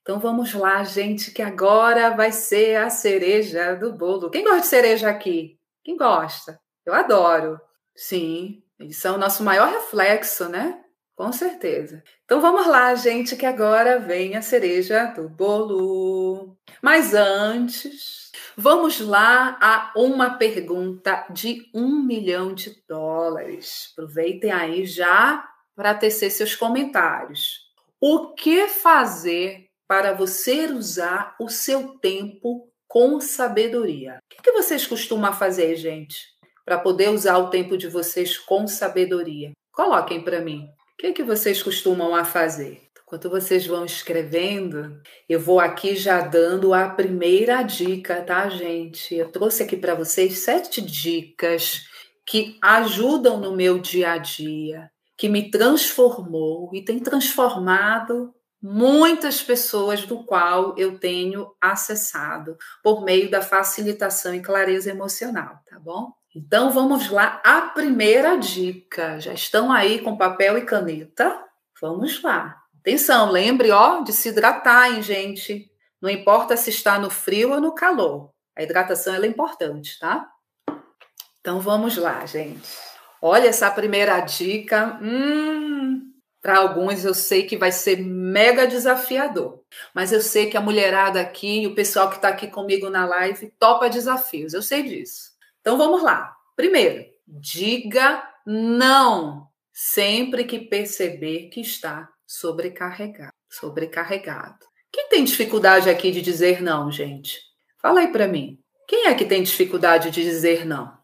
Então vamos lá, gente, que agora vai ser a cereja do bolo. Quem gosta de cereja aqui? Quem gosta? Eu adoro. Sim, eles são o nosso maior reflexo, né? Com certeza. Então vamos lá, gente, que agora vem a cereja do bolo. Mas antes, vamos lá a uma pergunta de um milhão de dólares. Aproveitem aí já para tecer seus comentários. O que fazer para você usar o seu tempo com sabedoria? O que, vocês costumam fazer, gente, para poder usar o tempo de vocês com sabedoria? Coloquem para mim. O que, que vocês costumam a fazer? Enquanto vocês vão escrevendo, eu vou aqui já dando a primeira dica, tá, gente? Eu trouxe aqui para vocês sete dicas que ajudam no meu dia a dia, que me transformou e tem transformado muitas pessoas do qual eu tenho acessado por meio da facilitação e clareza emocional, tá bom? Então vamos lá, a primeira dica. Já estão aí com papel e caneta? Vamos lá. Atenção, lembre, ó, de se hidratar, hein, gente? Não importa se está no frio ou no calor. A hidratação é importante, tá? Então vamos lá, gente. Olha essa primeira dica. Hum, para alguns eu sei que vai ser mega desafiador, mas eu sei que a mulherada aqui e o pessoal que está aqui comigo na live topa desafios. Eu sei disso. Então vamos lá. Primeiro, diga não sempre que perceber que está sobrecarregado. Sobrecarregado. Quem tem dificuldade aqui de dizer não, gente? Fala aí para mim. Quem é que tem dificuldade de dizer não?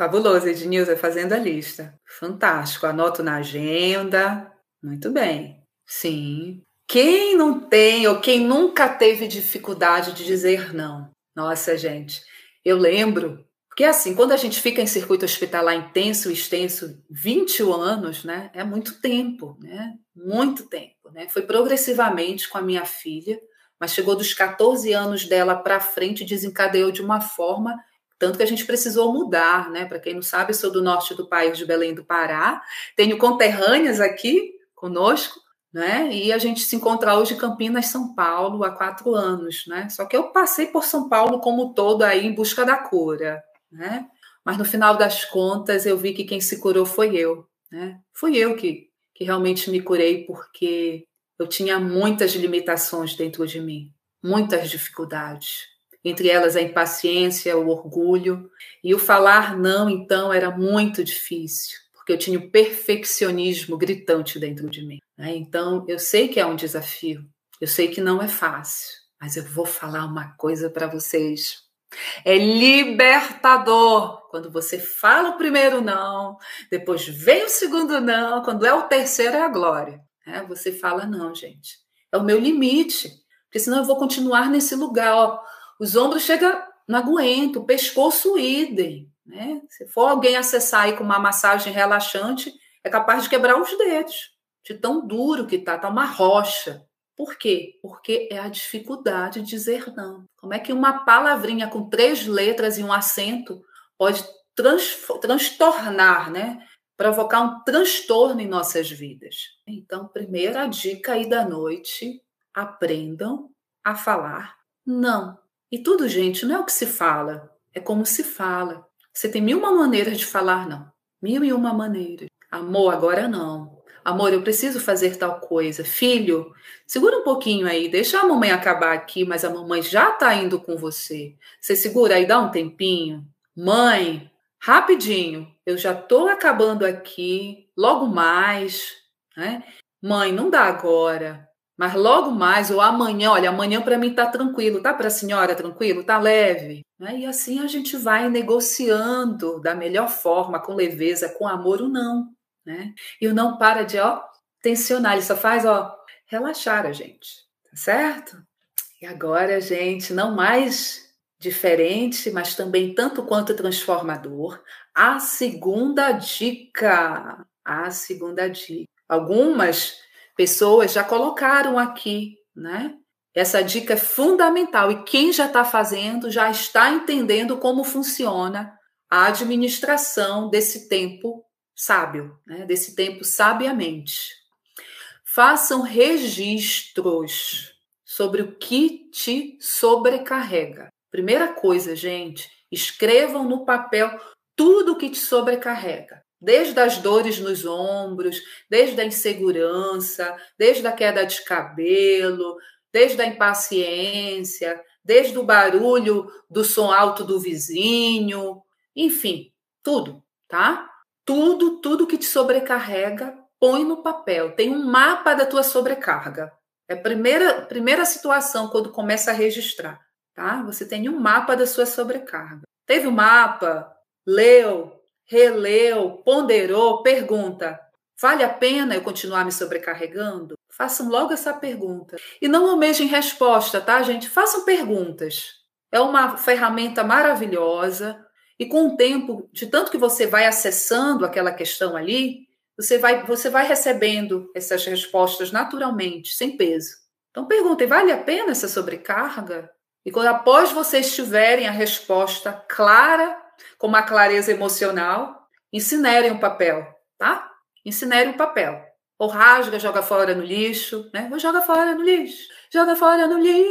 Fabuloso, Ednilson, fazendo a lista. Fantástico. Anoto na agenda. Muito bem. Sim. Quem não tem ou quem nunca teve dificuldade de dizer não? Nossa, gente, eu lembro, porque assim, quando a gente fica em circuito hospitalar intenso e extenso, 21 anos, né? É muito tempo, né? Muito tempo, né? Foi progressivamente com a minha filha, mas chegou dos 14 anos dela para frente, desencadeou de uma forma tanto que a gente precisou mudar, né? Para quem não sabe, sou do norte do país, de Belém do Pará, tenho conterrâneas aqui conosco, né? E a gente se encontra hoje em Campinas, São Paulo, há quatro anos, né? Só que eu passei por São Paulo como todo aí em busca da cura, né? Mas no final das contas eu vi que quem se curou foi eu, né? Fui eu que, que realmente me curei porque eu tinha muitas limitações dentro de mim, muitas dificuldades. Entre elas a impaciência, o orgulho. E o falar não, então, era muito difícil porque eu tinha o perfeccionismo gritante dentro de mim. Né? Então, eu sei que é um desafio, eu sei que não é fácil, mas eu vou falar uma coisa para vocês. É libertador quando você fala o primeiro não, depois vem o segundo não, quando é o terceiro é a glória. É, você fala não, gente. É o meu limite, porque senão eu vou continuar nesse lugar. Ó. Os ombros chegam, não aguento, o pescoço idem. Né? Se for alguém acessar aí com uma massagem relaxante, é capaz de quebrar os dedos, de tão duro que tá, tá uma rocha. Por quê? Porque é a dificuldade de dizer não. Como é que uma palavrinha com três letras e um acento pode transtornar, né? Provocar um transtorno em nossas vidas. Então, primeira dica aí da noite: aprendam a falar não. E tudo, gente, não é o que se fala, é como se fala. Você tem mil uma maneiras de falar não. Mil e uma maneiras. Amor, agora não. Amor, eu preciso fazer tal coisa. Filho, segura um pouquinho aí, deixa a mamãe acabar aqui, mas a mamãe já tá indo com você. Você segura aí, dá um tempinho. Mãe, rapidinho, eu já tô acabando aqui, logo mais, né? Mãe, não dá agora. Mas logo mais, ou amanhã, olha, amanhã para mim tá tranquilo, tá para a senhora tranquilo, tá leve. Né? E assim a gente vai negociando da melhor forma, com leveza, com amor, o não. Né? E o não para de, ó, tensionar, ele só faz, ó, relaxar a gente, tá certo? E agora, gente, não mais diferente, mas também tanto quanto transformador, a segunda dica. A segunda dica. Algumas pessoas já colocaram aqui, né? Essa dica é fundamental e quem já está fazendo já está entendendo como funciona a administração desse tempo sábio, né? desse tempo sabiamente. Façam registros sobre o que te sobrecarrega. Primeira coisa, gente, escrevam no papel tudo o que te sobrecarrega. Desde as dores nos ombros, desde a insegurança, desde a queda de cabelo, desde a impaciência, desde o barulho do som alto do vizinho, enfim, tudo, tá? Tudo, tudo que te sobrecarrega, põe no papel. Tem um mapa da tua sobrecarga. É a primeira, primeira situação quando começa a registrar, tá? Você tem um mapa da sua sobrecarga. Teve o um mapa, leu, releu, ponderou, pergunta: vale a pena eu continuar me sobrecarregando? Façam logo essa pergunta. E não almejem resposta, tá, gente? Façam perguntas. É uma ferramenta maravilhosa e com o tempo, de tanto que você vai acessando aquela questão ali, você vai, você vai recebendo essas respostas naturalmente, sem peso. Então perguntem, vale a pena essa sobrecarga? E quando após vocês tiverem a resposta clara, com uma clareza emocional, incinerem o papel, tá? Incinerem o papel. Ou rasga, joga fora no lixo, né? Ou joga fora no lixo. Joga fora no lixo.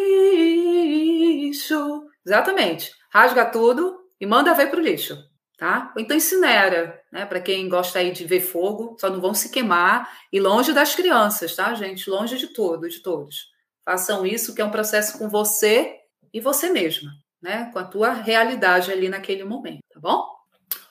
Exatamente. Rasga tudo e manda ver para o lixo, tá? Ou então incinera, né? Para quem gosta aí de ver fogo, só não vão se queimar e longe das crianças, tá, gente? Longe de tudo, de todos. Façam isso, que é um processo com você e você mesma, né? Com a tua realidade ali naquele momento, tá bom?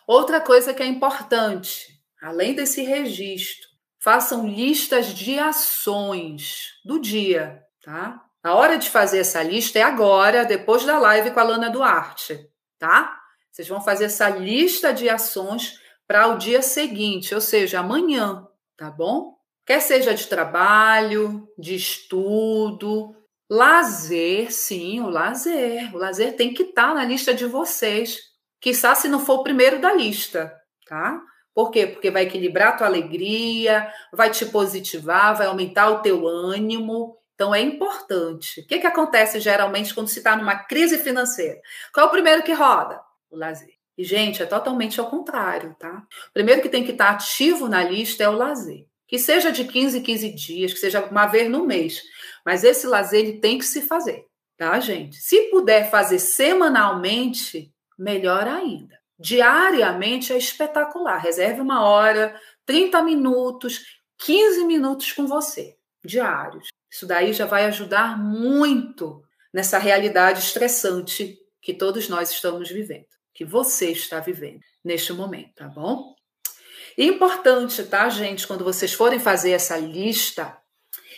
Outra coisa que é importante, além desse registro, façam listas de ações do dia, tá? A hora de fazer essa lista é agora, depois da live com a Lana Duarte, tá? Vocês vão fazer essa lista de ações para o dia seguinte, ou seja, amanhã, tá bom? Quer seja de trabalho, de estudo, lazer, sim, o lazer. O lazer tem que estar tá na lista de vocês. Quizá se não for o primeiro da lista, tá? Por quê? Porque vai equilibrar a tua alegria, vai te positivar, vai aumentar o teu ânimo. Então é importante. O que, que acontece geralmente quando se está numa crise financeira? Qual é o primeiro que roda? o lazer. E, gente, é totalmente ao contrário, tá? O primeiro que tem que estar ativo na lista é o lazer. Que seja de 15 em 15 dias, que seja uma vez no mês. Mas esse lazer ele tem que se fazer, tá, gente? Se puder fazer semanalmente, melhor ainda. Diariamente é espetacular. Reserve uma hora, 30 minutos, 15 minutos com você, diários. Isso daí já vai ajudar muito nessa realidade estressante que todos nós estamos vivendo que você está vivendo neste momento, tá bom? Importante, tá, gente, quando vocês forem fazer essa lista,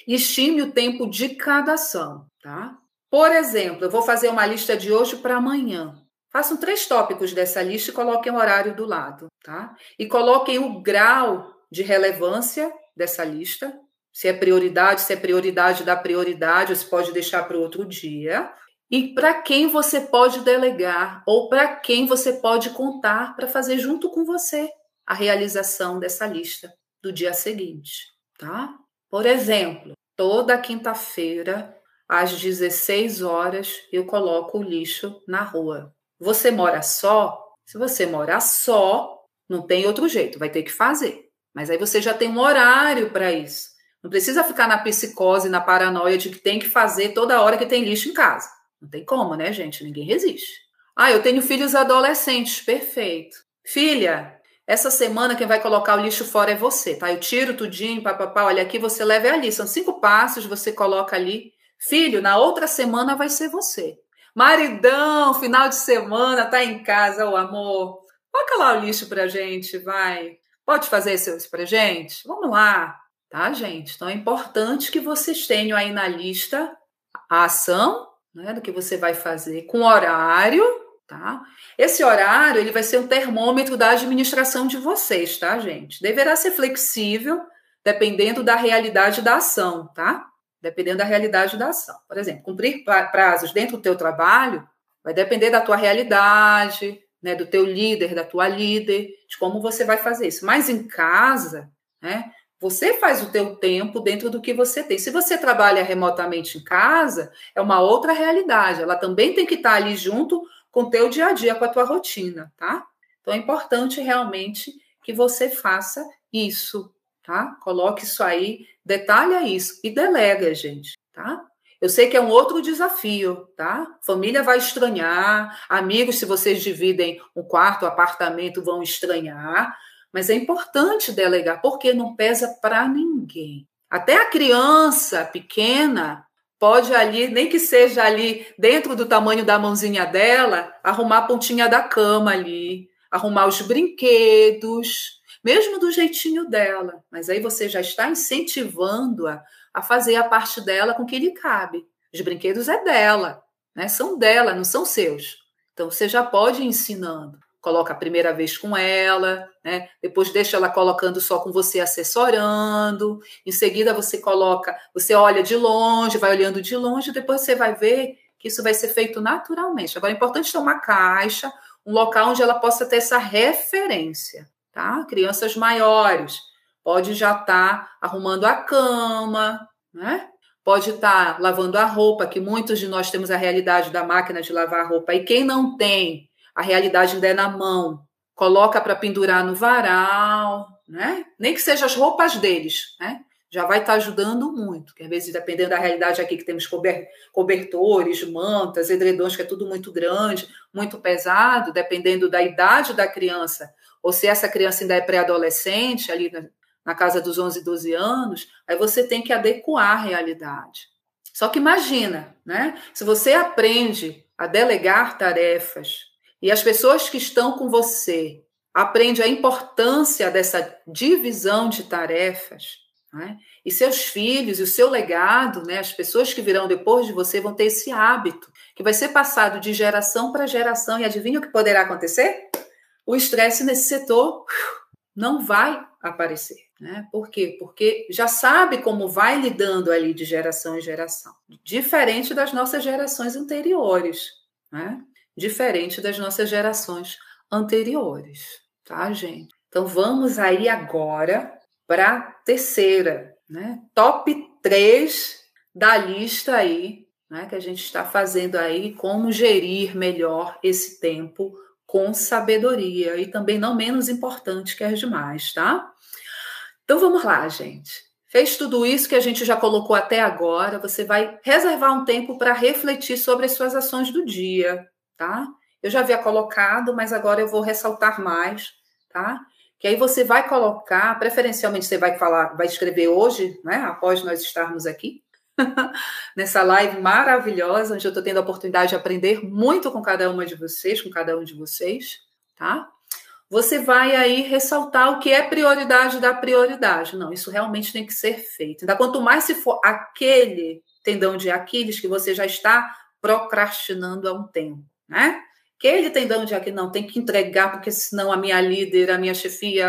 estime o tempo de cada ação, tá? Por exemplo, eu vou fazer uma lista de hoje para amanhã. Façam três tópicos dessa lista e coloquem o horário do lado, tá? E coloquem o grau de relevância dessa lista, se é prioridade, se é prioridade da prioridade, ou se pode deixar para outro dia e para quem você pode delegar ou para quem você pode contar para fazer junto com você a realização dessa lista do dia seguinte, tá? Por exemplo, toda quinta-feira às 16 horas eu coloco o lixo na rua. Você mora só? Se você morar só, não tem outro jeito, vai ter que fazer. Mas aí você já tem um horário para isso. Não precisa ficar na psicose, na paranoia de que tem que fazer toda hora que tem lixo em casa. Não tem como, né, gente? Ninguém resiste. Ah, eu tenho filhos adolescentes. Perfeito. Filha, essa semana quem vai colocar o lixo fora é você, tá? Eu tiro tudinho, papapá, olha aqui, você leva ali. São cinco passos, você coloca ali. Filho, na outra semana vai ser você. Maridão, final de semana, tá em casa, o amor. Coloca lá o lixo pra gente, vai. Pode fazer isso pra gente? Vamos lá, tá, gente? Então é importante que vocês tenham aí na lista a ação né, do que você vai fazer, com horário, tá? Esse horário ele vai ser um termômetro da administração de vocês, tá, gente? Deverá ser flexível, dependendo da realidade da ação, tá? Dependendo da realidade da ação. Por exemplo, cumprir prazos dentro do teu trabalho vai depender da tua realidade, né, do teu líder, da tua líder, de como você vai fazer isso. Mas em casa, né, você faz o teu tempo dentro do que você tem. Se você trabalha remotamente em casa, é uma outra realidade. Ela também tem que estar ali junto com o teu dia a dia, com a tua rotina, tá? Então é importante realmente que você faça isso, tá? Coloque isso aí, detalha isso e delega, gente, tá? Eu sei que é um outro desafio, tá? Família vai estranhar, amigos, se vocês dividem um quarto, um apartamento, vão estranhar, Mas é importante delegar, porque não pesa para ninguém. Até a criança pequena pode ali, nem que seja ali dentro do tamanho da mãozinha dela, arrumar a pontinha da cama ali, arrumar os brinquedos, mesmo do jeitinho dela. Mas aí você já está incentivando-a a fazer a parte dela com que lhe cabe. Os brinquedos é dela, né? São dela, não são seus. Então você já pode ir ensinando coloca a primeira vez com ela, né? Depois deixa ela colocando só com você assessorando. Em seguida você coloca, você olha de longe, vai olhando de longe, depois você vai ver que isso vai ser feito naturalmente. Agora é importante ter uma caixa, um local onde ela possa ter essa referência, tá? Crianças maiores pode já estar tá arrumando a cama, né? Pode estar tá lavando a roupa, que muitos de nós temos a realidade da máquina de lavar a roupa. E quem não tem, a realidade ainda é na mão, coloca para pendurar no varal, né? Nem que sejam as roupas deles, né? Já vai estar tá ajudando muito, que às vezes, dependendo da realidade aqui, que temos cobertores, mantas, edredões, que é tudo muito grande, muito pesado, dependendo da idade da criança, ou se essa criança ainda é pré-adolescente, ali na, na casa dos 11, 12 anos, aí você tem que adequar a realidade. Só que imagina, né? Se você aprende a delegar tarefas, e as pessoas que estão com você aprendem a importância dessa divisão de tarefas, né? e seus filhos e o seu legado, né? as pessoas que virão depois de você vão ter esse hábito, que vai ser passado de geração para geração. E adivinha o que poderá acontecer? O estresse nesse setor não vai aparecer. Né? Por quê? Porque já sabe como vai lidando ali de geração em geração, diferente das nossas gerações anteriores. Né? Diferente das nossas gerações anteriores, tá, gente? Então vamos aí agora para a terceira, né? Top 3 da lista aí, né, que a gente está fazendo aí como gerir melhor esse tempo com sabedoria e também não menos importante que as demais, tá? Então vamos lá, gente. Fez tudo isso que a gente já colocou até agora, você vai reservar um tempo para refletir sobre as suas ações do dia, tá? Eu já havia colocado, mas agora eu vou ressaltar mais, tá? Que aí você vai colocar, preferencialmente você vai falar, vai escrever hoje, né? Após nós estarmos aqui, [LAUGHS] nessa live maravilhosa, onde eu estou tendo a oportunidade de aprender muito com cada uma de vocês, com cada um de vocês, tá? Você vai aí ressaltar o que é prioridade da prioridade. Não, isso realmente tem que ser feito. Ainda quanto mais se for aquele tendão de Aquiles que você já está procrastinando há um tempo né? Que ele tem de aqui, não, tem que entregar, porque senão a minha líder, a minha chefia,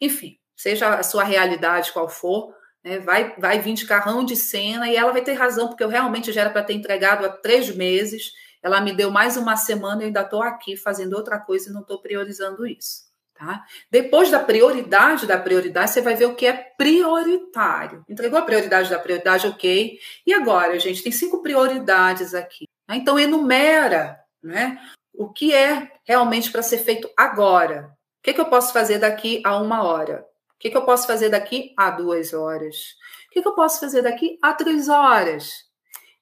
enfim, seja a sua realidade qual for, né, vai, vai vir de carrão de cena e ela vai ter razão, porque eu realmente já era para ter entregado há três meses, ela me deu mais uma semana e ainda estou aqui fazendo outra coisa e não estou priorizando isso. Tá? Depois da prioridade da prioridade, você vai ver o que é prioritário. Entregou a prioridade da prioridade, ok. E agora, gente, tem cinco prioridades aqui. Né? Então, enumera né? O que é realmente para ser feito agora? O que, que, eu posso fazer daqui a uma hora? O que, que eu posso fazer daqui a duas horas? O que, que eu posso fazer daqui a três horas?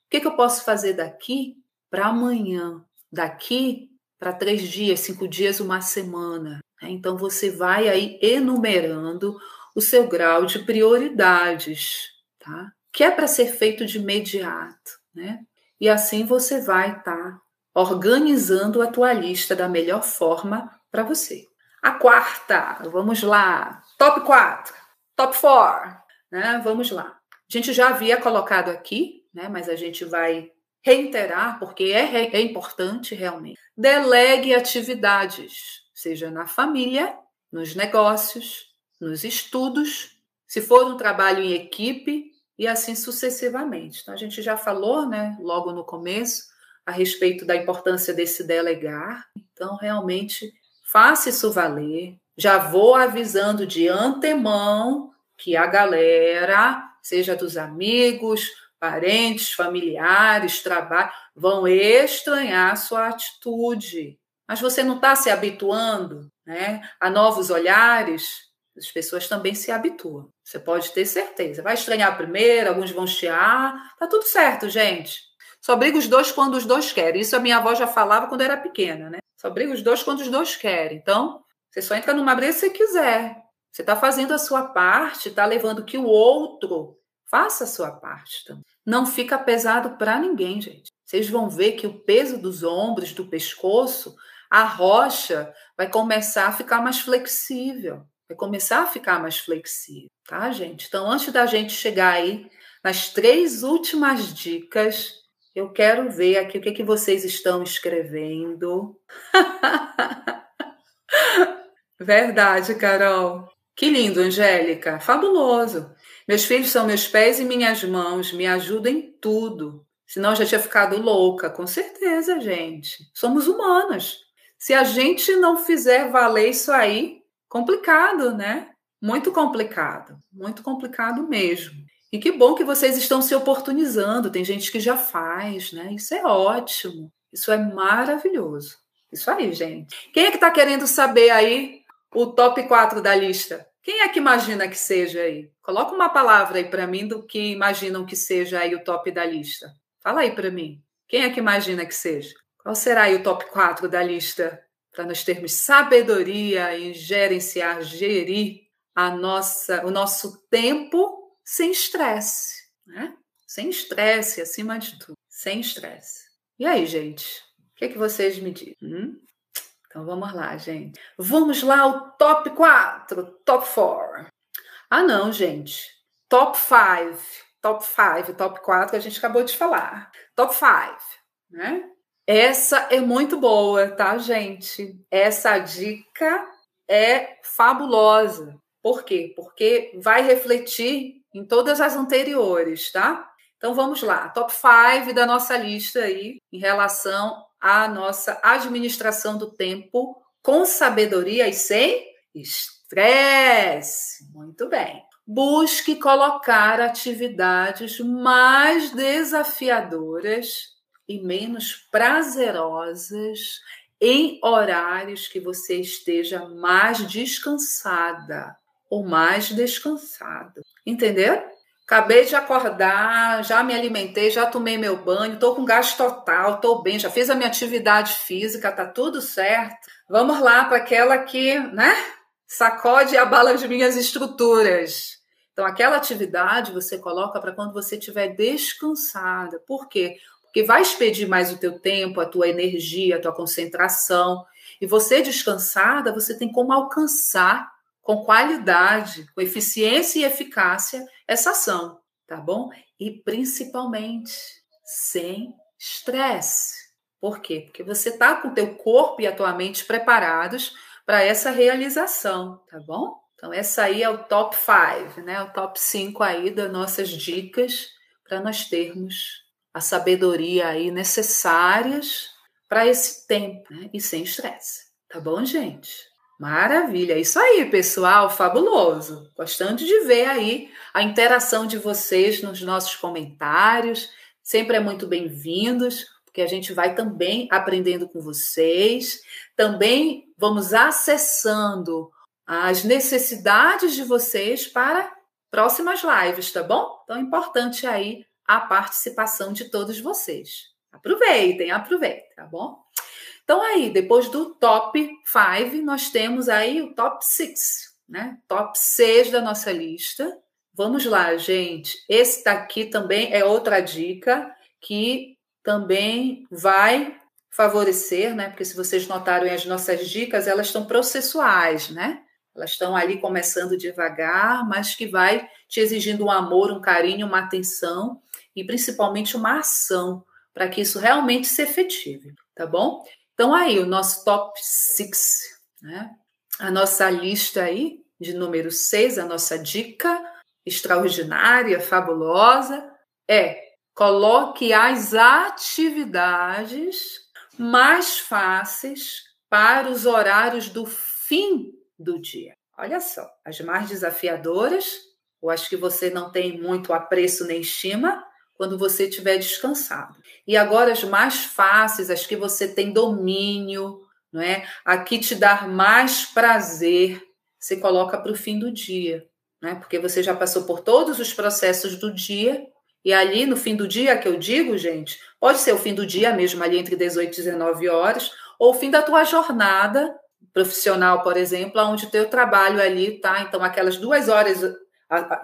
O que, eu posso fazer daqui para amanhã? Daqui para três dias, cinco dias, uma semana. Né? Então você vai aí enumerando o seu grau de prioridades, tá? Que é para ser feito de imediato, né? E assim você vai estar tá organizando a tua lista da melhor forma para você. A quarta, vamos lá, top 4, top 4, né? Vamos lá. A gente já havia colocado aqui, né? Mas a gente vai reiterar porque é, é importante realmente. Delegue atividades, seja na família, nos negócios, nos estudos, se for um trabalho em equipe e assim sucessivamente. Então a gente já falou, né, logo no começo, a respeito da importância desse delegar. Então, realmente, faça isso valer. Já vou avisando de antemão que a galera, seja dos amigos, parentes, familiares, trabalho, vão estranhar a sua atitude. Mas você não está se habituando né, a novos olhares, as pessoas também se habituam. Você pode ter certeza. Vai estranhar primeiro, alguns vão chiar. Tá tudo certo, gente. Só briga os dois quando os dois querem. Isso a minha avó já falava quando era pequena, né? Só briga os dois quando os dois querem. Então, Você só entra numa briga se quiser. Você está fazendo a sua parte, está levando que o outro faça a sua parte. Não fica pesado para ninguém, gente. Vocês vão ver que o peso dos ombros, do pescoço, a rocha vai começar a ficar mais flexível. Vai começar a ficar mais flexível, tá, gente? Então, antes da gente chegar aí nas três últimas dicas, eu quero ver aqui o que, que vocês estão escrevendo. [LAUGHS] Verdade, Carol. Que lindo, Angélica. Fabuloso. Meus filhos são meus pés e minhas mãos, me ajudam em tudo. Senão eu já tinha ficado louca. Com certeza, gente. Somos humanas. Se a gente não fizer valer isso aí, complicado, né? Muito complicado. Muito complicado mesmo. E que bom que vocês estão se oportunizando. Tem gente que já faz, né? Isso é ótimo. Isso é maravilhoso. Isso aí, gente. Quem é que está querendo saber aí o top 4 da lista? Quem é que imagina que seja aí? Coloca uma palavra aí para mim do que imaginam que seja aí o top da lista. Fala aí para mim. Quem é que imagina que seja? Qual será aí o top 4 da lista para nós termos sabedoria em gerenciar, gerir a nossa, o nosso tempo sem estresse, né? Sem estresse, acima de tudo. Sem estresse. E aí, gente? O que, é que vocês me dizem? Hum? Então vamos lá, gente. Vamos lá, o top 4, top 4. Ah, não, gente. Top 5. Top 5, top 4 que a gente acabou de falar. Top 5, né? Essa é muito boa, tá, gente? Essa dica é fabulosa. Por quê? Porque vai refletir em todas as anteriores, tá? Então vamos lá, top 5 da nossa lista aí em relação à nossa administração do tempo com sabedoria e sem estresse. Muito bem. Busque colocar atividades mais desafiadoras e menos prazerosas em horários que você esteja mais descansada ou mais descansado. Entendeu? Acabei de acordar, já me alimentei, já tomei meu banho, estou com gás total, estou bem, já fiz a minha atividade física, tá tudo certo. Vamos lá para aquela que, né? Sacode e abala as minhas estruturas. Então, aquela atividade você coloca para quando você estiver descansada. Por quê? Porque vai expedir mais o teu tempo, a tua energia, a tua concentração. E você descansada, você tem como alcançar com qualidade, com eficiência e eficácia essa ação, tá bom? E principalmente sem estresse. Por quê? Porque você está com o teu corpo e a tua mente preparados para essa realização, tá bom? Então essa aí é o top 5, né? O top 5 aí das nossas dicas para nós termos a sabedoria aí necessárias para esse tempo, né? E sem estresse. Tá bom, gente? Maravilha, é isso aí, pessoal, fabuloso. Gostando de ver aí a interação de vocês nos nossos comentários. Sempre é muito bem-vindos, porque a gente vai também aprendendo com vocês. Também vamos acessando as necessidades de vocês para próximas lives, tá bom? Então é importante aí a participação de todos vocês. Aproveitem, aproveitem, tá bom? Então, aí, depois do top 5, nós temos aí o top 6, né? Top 6 da nossa lista. Vamos lá, gente. Esse daqui também é outra dica que também vai favorecer, né? Porque se vocês notaram as nossas dicas, elas estão processuais, né? Elas estão ali começando devagar, mas que vai te exigindo um amor, um carinho, uma atenção e principalmente uma ação para que isso realmente se efetive, tá bom? Então, aí, o nosso top 6, né? A nossa lista aí, de número 6, a nossa dica extraordinária, fabulosa, é coloque as atividades mais fáceis para os horários do fim do dia. Olha só, as mais desafiadoras, ou as que você não tem muito apreço nem estima, quando você estiver descansado. E agora as mais fáceis, as que você tem domínio, não é? A que te dar mais prazer, você coloca para o fim do dia, né? Porque você já passou por todos os processos do dia e ali no fim do dia que eu digo, gente, pode ser o fim do dia mesmo ali entre 18 e 19 horas, ou o fim da tua jornada profissional, por exemplo, onde o teu trabalho ali tá, então aquelas duas horas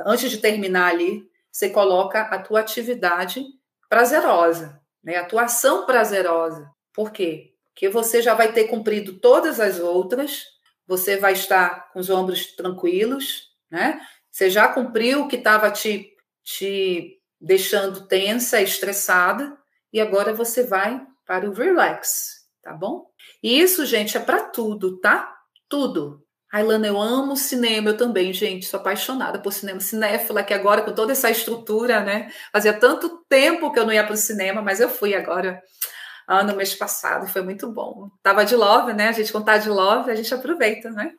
antes de terminar ali, você coloca a tua atividade prazerosa, né? A tua ação prazerosa. Por quê? Porque você já vai ter cumprido todas as outras, você vai estar com os ombros tranquilos, né? Você já cumpriu o que estava te, te deixando tensa, estressada, e agora você vai para o relax, tá bom? E isso, gente, é para tudo, tá? Tudo. Ailana, eu amo cinema, eu também, gente, sou apaixonada por cinema, cinéfila, que agora com toda essa estrutura, né? Fazia tanto tempo que eu não ia para o cinema, mas eu fui agora, ano, mês passado, foi muito bom. Tava de love, né? A gente contar de love, a gente aproveita, né?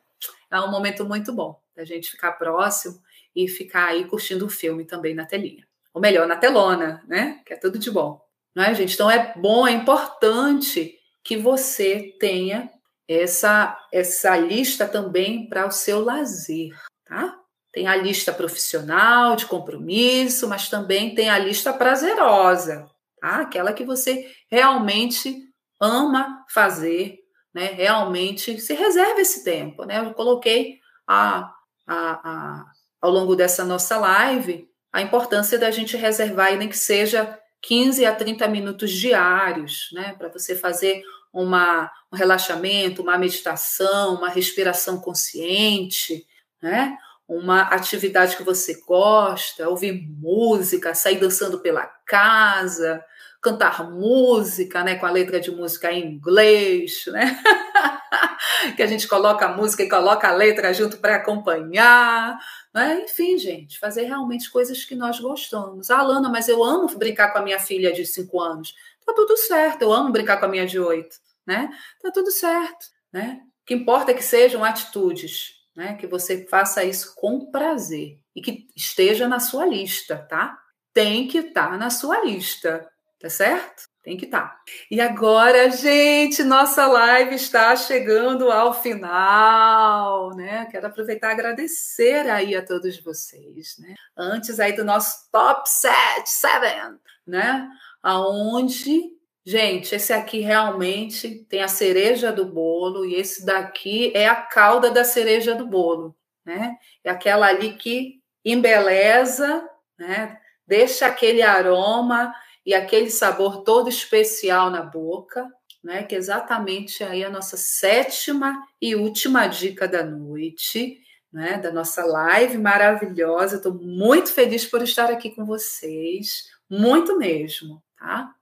É um momento muito bom da gente ficar próximo e ficar aí curtindo o filme também na telinha. Ou melhor, na telona, né? Que é tudo de bom. Não é, gente? Então é bom, é importante que você tenha essa, essa lista também para o seu lazer, tá? Tem a lista profissional, de compromisso, mas também tem a lista prazerosa, tá? Aquela que você realmente ama fazer, né? Realmente se reserve esse tempo, né? Eu coloquei a, a, a, ao longo dessa nossa live a importância da gente reservar, nem que seja 15 a 30 minutos diários, né? Para você fazer uma, um relaxamento, uma meditação, uma respiração consciente, né? uma atividade que você gosta, ouvir música, sair dançando pela casa, cantar música, né, com a letra de música em inglês, né? [LAUGHS] que a gente coloca a música e coloca a letra junto para acompanhar, né? Enfim, gente, fazer realmente coisas que nós gostamos. Ah, Alana, mas eu amo brincar com a minha filha de 5 anos. Tá tudo certo, eu amo brincar com a minha de 8 né? Tá tudo certo, né? O que importa é que sejam atitudes, né? Que você faça isso com prazer e que esteja na sua lista, tá? Tem que estar tá na sua lista, tá certo? Tem que estar. Tá. E agora, gente, nossa live está chegando ao final, né? Quero aproveitar e agradecer aí a todos vocês, né? Antes aí do nosso top 7, 7, né? Aonde Gente, esse aqui realmente tem a cereja do bolo e esse daqui é a calda da cereja do bolo, né? É aquela ali que embeleza, né? Deixa aquele aroma e aquele sabor todo especial na boca, né? Que é exatamente aí a nossa sétima e última dica da noite, né? Da nossa live maravilhosa. Estou muito feliz por estar aqui com vocês, muito mesmo, tá?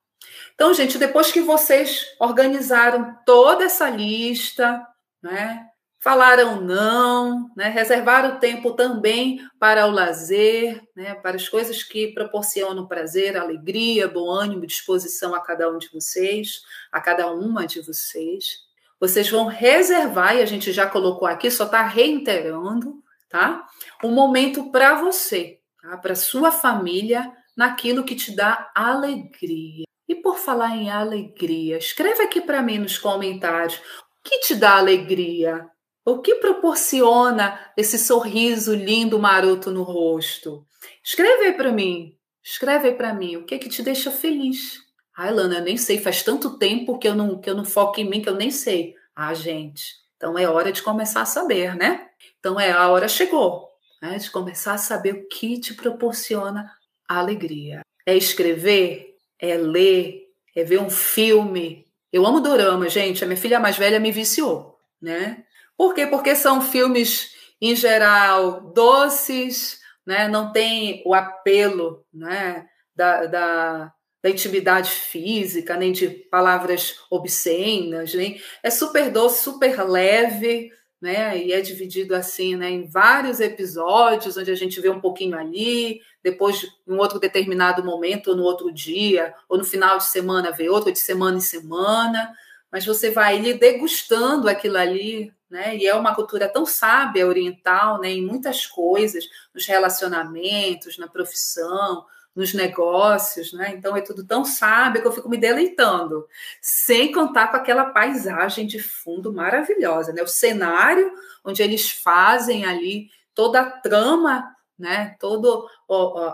Então, gente, depois que vocês organizaram toda essa lista, né? Falaram não, né? reservaram tempo também para o lazer, né? para as coisas que proporcionam prazer, alegria, bom ânimo, disposição a cada um de vocês, a cada uma de vocês. Vocês vão reservar, e a gente já colocou aqui, só está reiterando, tá? Um momento para você, tá? para sua família, naquilo que te dá alegria. Por falar em alegria, escreve aqui para mim nos comentários o que te dá alegria? O que proporciona esse sorriso lindo, maroto no rosto? Escreve aí para mim. Escreve aí para mim o que que te deixa feliz. Ai, Lana, eu nem sei, faz tanto tempo que eu não que eu não foco em mim que eu nem sei. Ah, gente, então é hora de começar a saber, né? Então é a hora chegou, né? De começar a saber o que te proporciona alegria. É escrever é ler, é ver um filme. Eu amo dorama, gente. A minha filha mais velha me viciou, né? Por quê? Porque são filmes, em geral, doces, né? Não tem o apelo, né? Da, da, da intimidade física, nem de palavras obscenas, nem é super doce, super leve, né? E é dividido assim, né, em vários episódios, onde a gente vê um pouquinho ali, depois, em outro determinado momento, ou no outro dia, ou no final de semana, vê outro, de semana em semana, mas você vai ali degustando aquilo ali, né? E é uma cultura tão sábia oriental, né? Em muitas coisas, nos relacionamentos, na profissão, nos negócios, né? Então é tudo tão sábio que eu fico me deleitando, sem contar com aquela paisagem de fundo maravilhosa, né? O cenário onde eles fazem ali toda a trama, né? Toda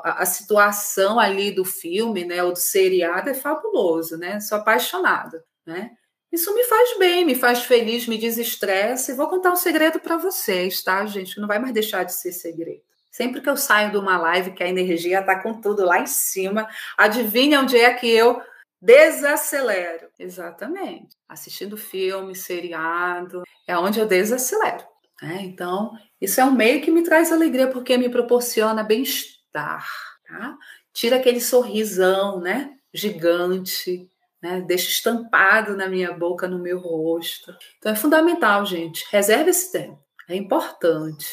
a situação ali do filme, né? Ou do seriado é fabuloso, né? Sou apaixonada, né? Isso me faz bem, me faz feliz, me desestressa. E vou contar um segredo para vocês, tá, gente? Não vai mais deixar de ser segredo. Sempre que eu saio de uma live que a energia tá com tudo lá em cima, adivinha onde é que eu desacelero? Exatamente. Assistindo filme, seriado, é onde eu desacelero. Né? Então, isso é um meio que me traz alegria porque me proporciona bem-estar, tá? Tira aquele sorrisão, né? Gigante, né? Deixa estampado na minha boca, no meu rosto. Então é fundamental, gente. Reserve esse tempo. É importante,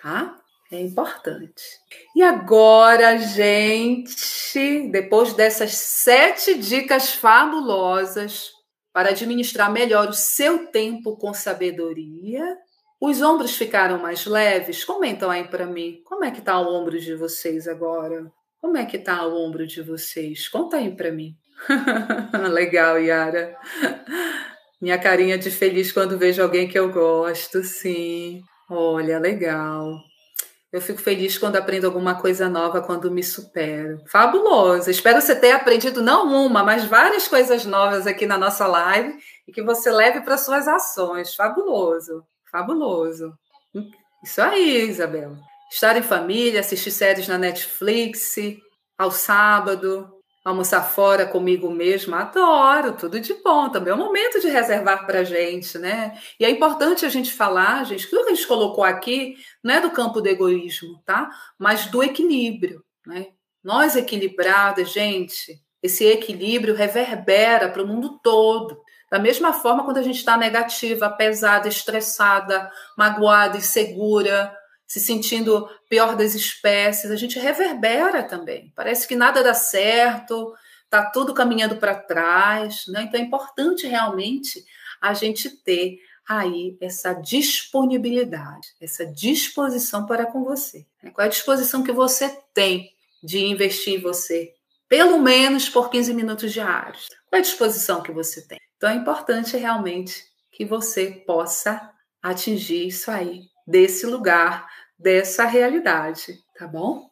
tá? É importante. E agora, gente, depois dessas sete dicas fabulosas para administrar melhor o seu tempo com sabedoria, os ombros ficaram mais leves? Comentam aí para mim. Como é que tá o ombro de vocês agora? Como é que tá o ombro de vocês? Conta aí para mim. [LAUGHS] Legal, Yara. Minha carinha de feliz quando vejo alguém que eu gosto, sim. Olha, legal. Eu fico feliz quando aprendo alguma coisa nova, quando me supero. Fabuloso. Espero você ter aprendido não uma, mas várias coisas novas aqui na nossa live e que você leve para suas ações. Fabuloso. Fabuloso. Isso aí, Isabel. Estar em família, assistir séries na Netflix, ao sábado, almoçar fora comigo mesma, adoro, tudo de bom. Também é um momento de reservar para a gente, né? E é importante a gente falar, gente, que o que a gente colocou aqui não é do campo do egoísmo, tá? Mas do equilíbrio, né? Nós equilibradas, gente, esse equilíbrio reverbera para o mundo todo. Da mesma forma, quando a gente está negativa, pesada, estressada, magoada, insegura, se sentindo pior das espécies, a gente reverbera também. Parece que nada dá certo, está tudo caminhando para trás. Né? Então é importante realmente a gente ter aí essa disponibilidade, essa disposição para com você. Qual é a disposição que você tem de investir em você? Pelo menos por 15 minutos diários. Qual é a disposição que você tem? Então é importante realmente que você possa atingir isso aí, desse lugar, dessa realidade, tá bom?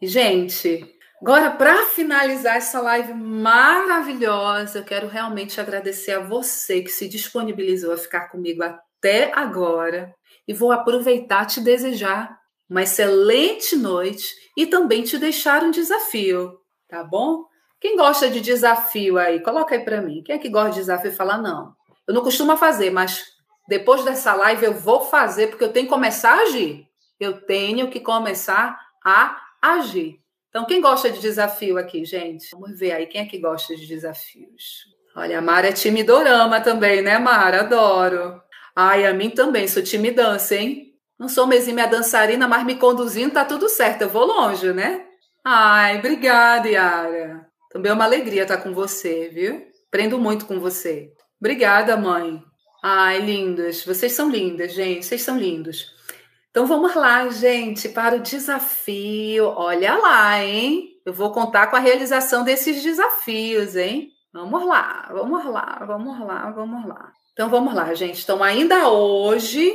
E, gente, agora para finalizar essa live maravilhosa, eu quero realmente agradecer a você que se disponibilizou a ficar comigo até agora e vou aproveitar te desejar uma excelente noite e também te deixar um desafio, tá bom? Quem gosta de desafio aí? Coloca aí para mim. Quem é que gosta de desafio? Fala não. Eu não costumo fazer, mas depois dessa live eu vou fazer porque eu tenho que começar a agir. Eu tenho que começar a agir. Então, quem gosta de desafio aqui, gente? Vamos ver aí quem é que gosta de desafios. Olha, a Mara é timidorama também, né, Mara? Adoro. Ai, a mim também, sou timidança, hein? Não sou exímia dançarina, mas me conduzindo tá tudo certo. Eu vou longe, né? Ai, obrigada, Yara. Também é uma alegria estar com você, viu? Aprendo muito com você. Obrigada, mãe. Ai, lindas. Vocês são lindas, gente. Vocês são lindos. Então vamos lá, gente, para o desafio. Olha lá, hein? Eu vou contar com a realização desses desafios, hein? Vamos lá, vamos lá, vamos lá, vamos lá. Então vamos lá, gente. Então ainda hoje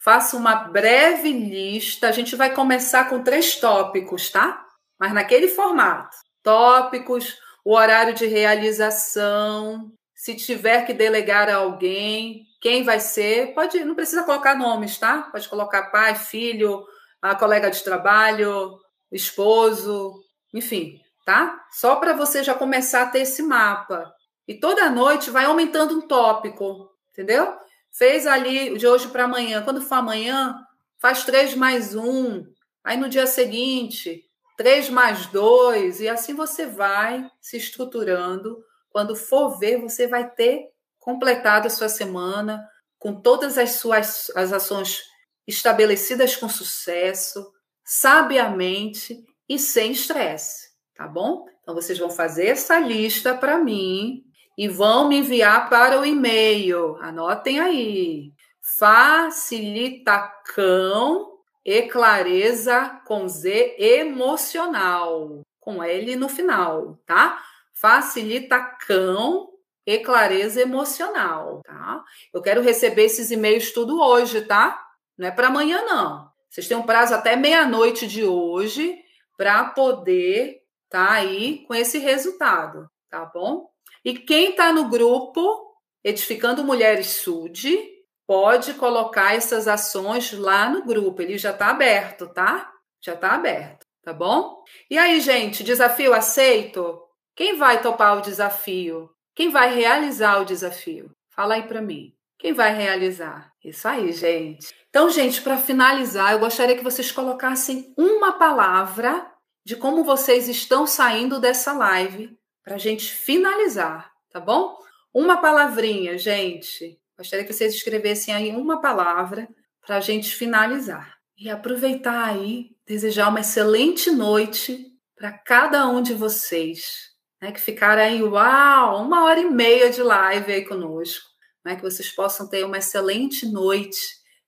faço uma breve lista. A gente vai começar com três tópicos, tá? Mas naquele formato tópicos, o horário de realização, se tiver que delegar a alguém, quem vai ser, pode, não precisa colocar nomes, tá? Pode colocar pai, filho, a colega de trabalho, esposo, enfim, tá? Só para você já começar a ter esse mapa. E toda noite vai aumentando um tópico, entendeu? Fez ali de hoje para amanhã. Quando for amanhã, faz três mais um. Aí no dia seguinte, 3 mais 2, e assim você vai se estruturando. Quando for ver, você vai ter completado a sua semana com todas as suas as ações estabelecidas com sucesso, sabiamente e sem estresse, tá bom? Então vocês vão fazer essa lista para mim e vão me enviar para o e-mail. Anotem aí. Facilitacão e clareza com Z emocional, com L no final, tá? Facilita cão e clareza emocional, tá? Eu quero receber esses e-mails tudo hoje, tá? Não é para amanhã não. Vocês têm um prazo até meia-noite de hoje para poder tá aí com esse resultado, tá bom? E quem está no grupo Edificando Mulheres Sud, pode colocar essas ações lá no grupo. Ele já está aberto, tá? Já está aberto, tá bom? E aí, gente, desafio aceito? Quem vai topar o desafio? Quem vai realizar o desafio? Fala aí para mim. Quem vai realizar? Isso aí, gente. Então, gente, para finalizar, eu gostaria que vocês colocassem uma palavra de como vocês estão saindo dessa live para a gente finalizar, tá bom? Uma palavrinha, gente. Gostaria que vocês escrevessem aí uma palavra para a gente finalizar. E aproveitar aí, desejar uma excelente noite para cada um de vocês, né? Que ficaram aí, uau, uma hora e meia de live aí conosco, né? Que vocês possam ter uma excelente noite,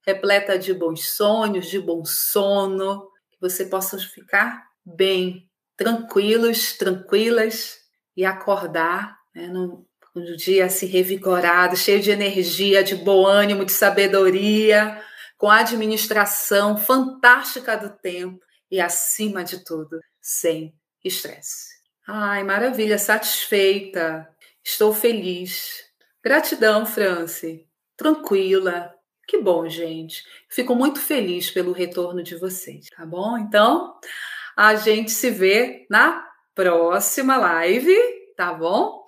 repleta de bons sonhos, de bom sono, que você possa ficar bem, tranquilos, tranquilas e acordar né, no, no dia assim revigorado, cheio de energia, de bom ânimo, de sabedoria, com a administração fantástica do tempo e, acima de tudo, sem estresse. Ai, maravilha, satisfeita, estou feliz. Gratidão, Franci. Tranquila. Que bom, gente. Fico muito feliz pelo retorno de vocês, tá bom? Então, a gente se vê na próxima live, tá bom?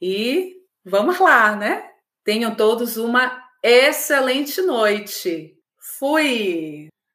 E vamos lá, né? Tenham todos uma excelente noite. Fui!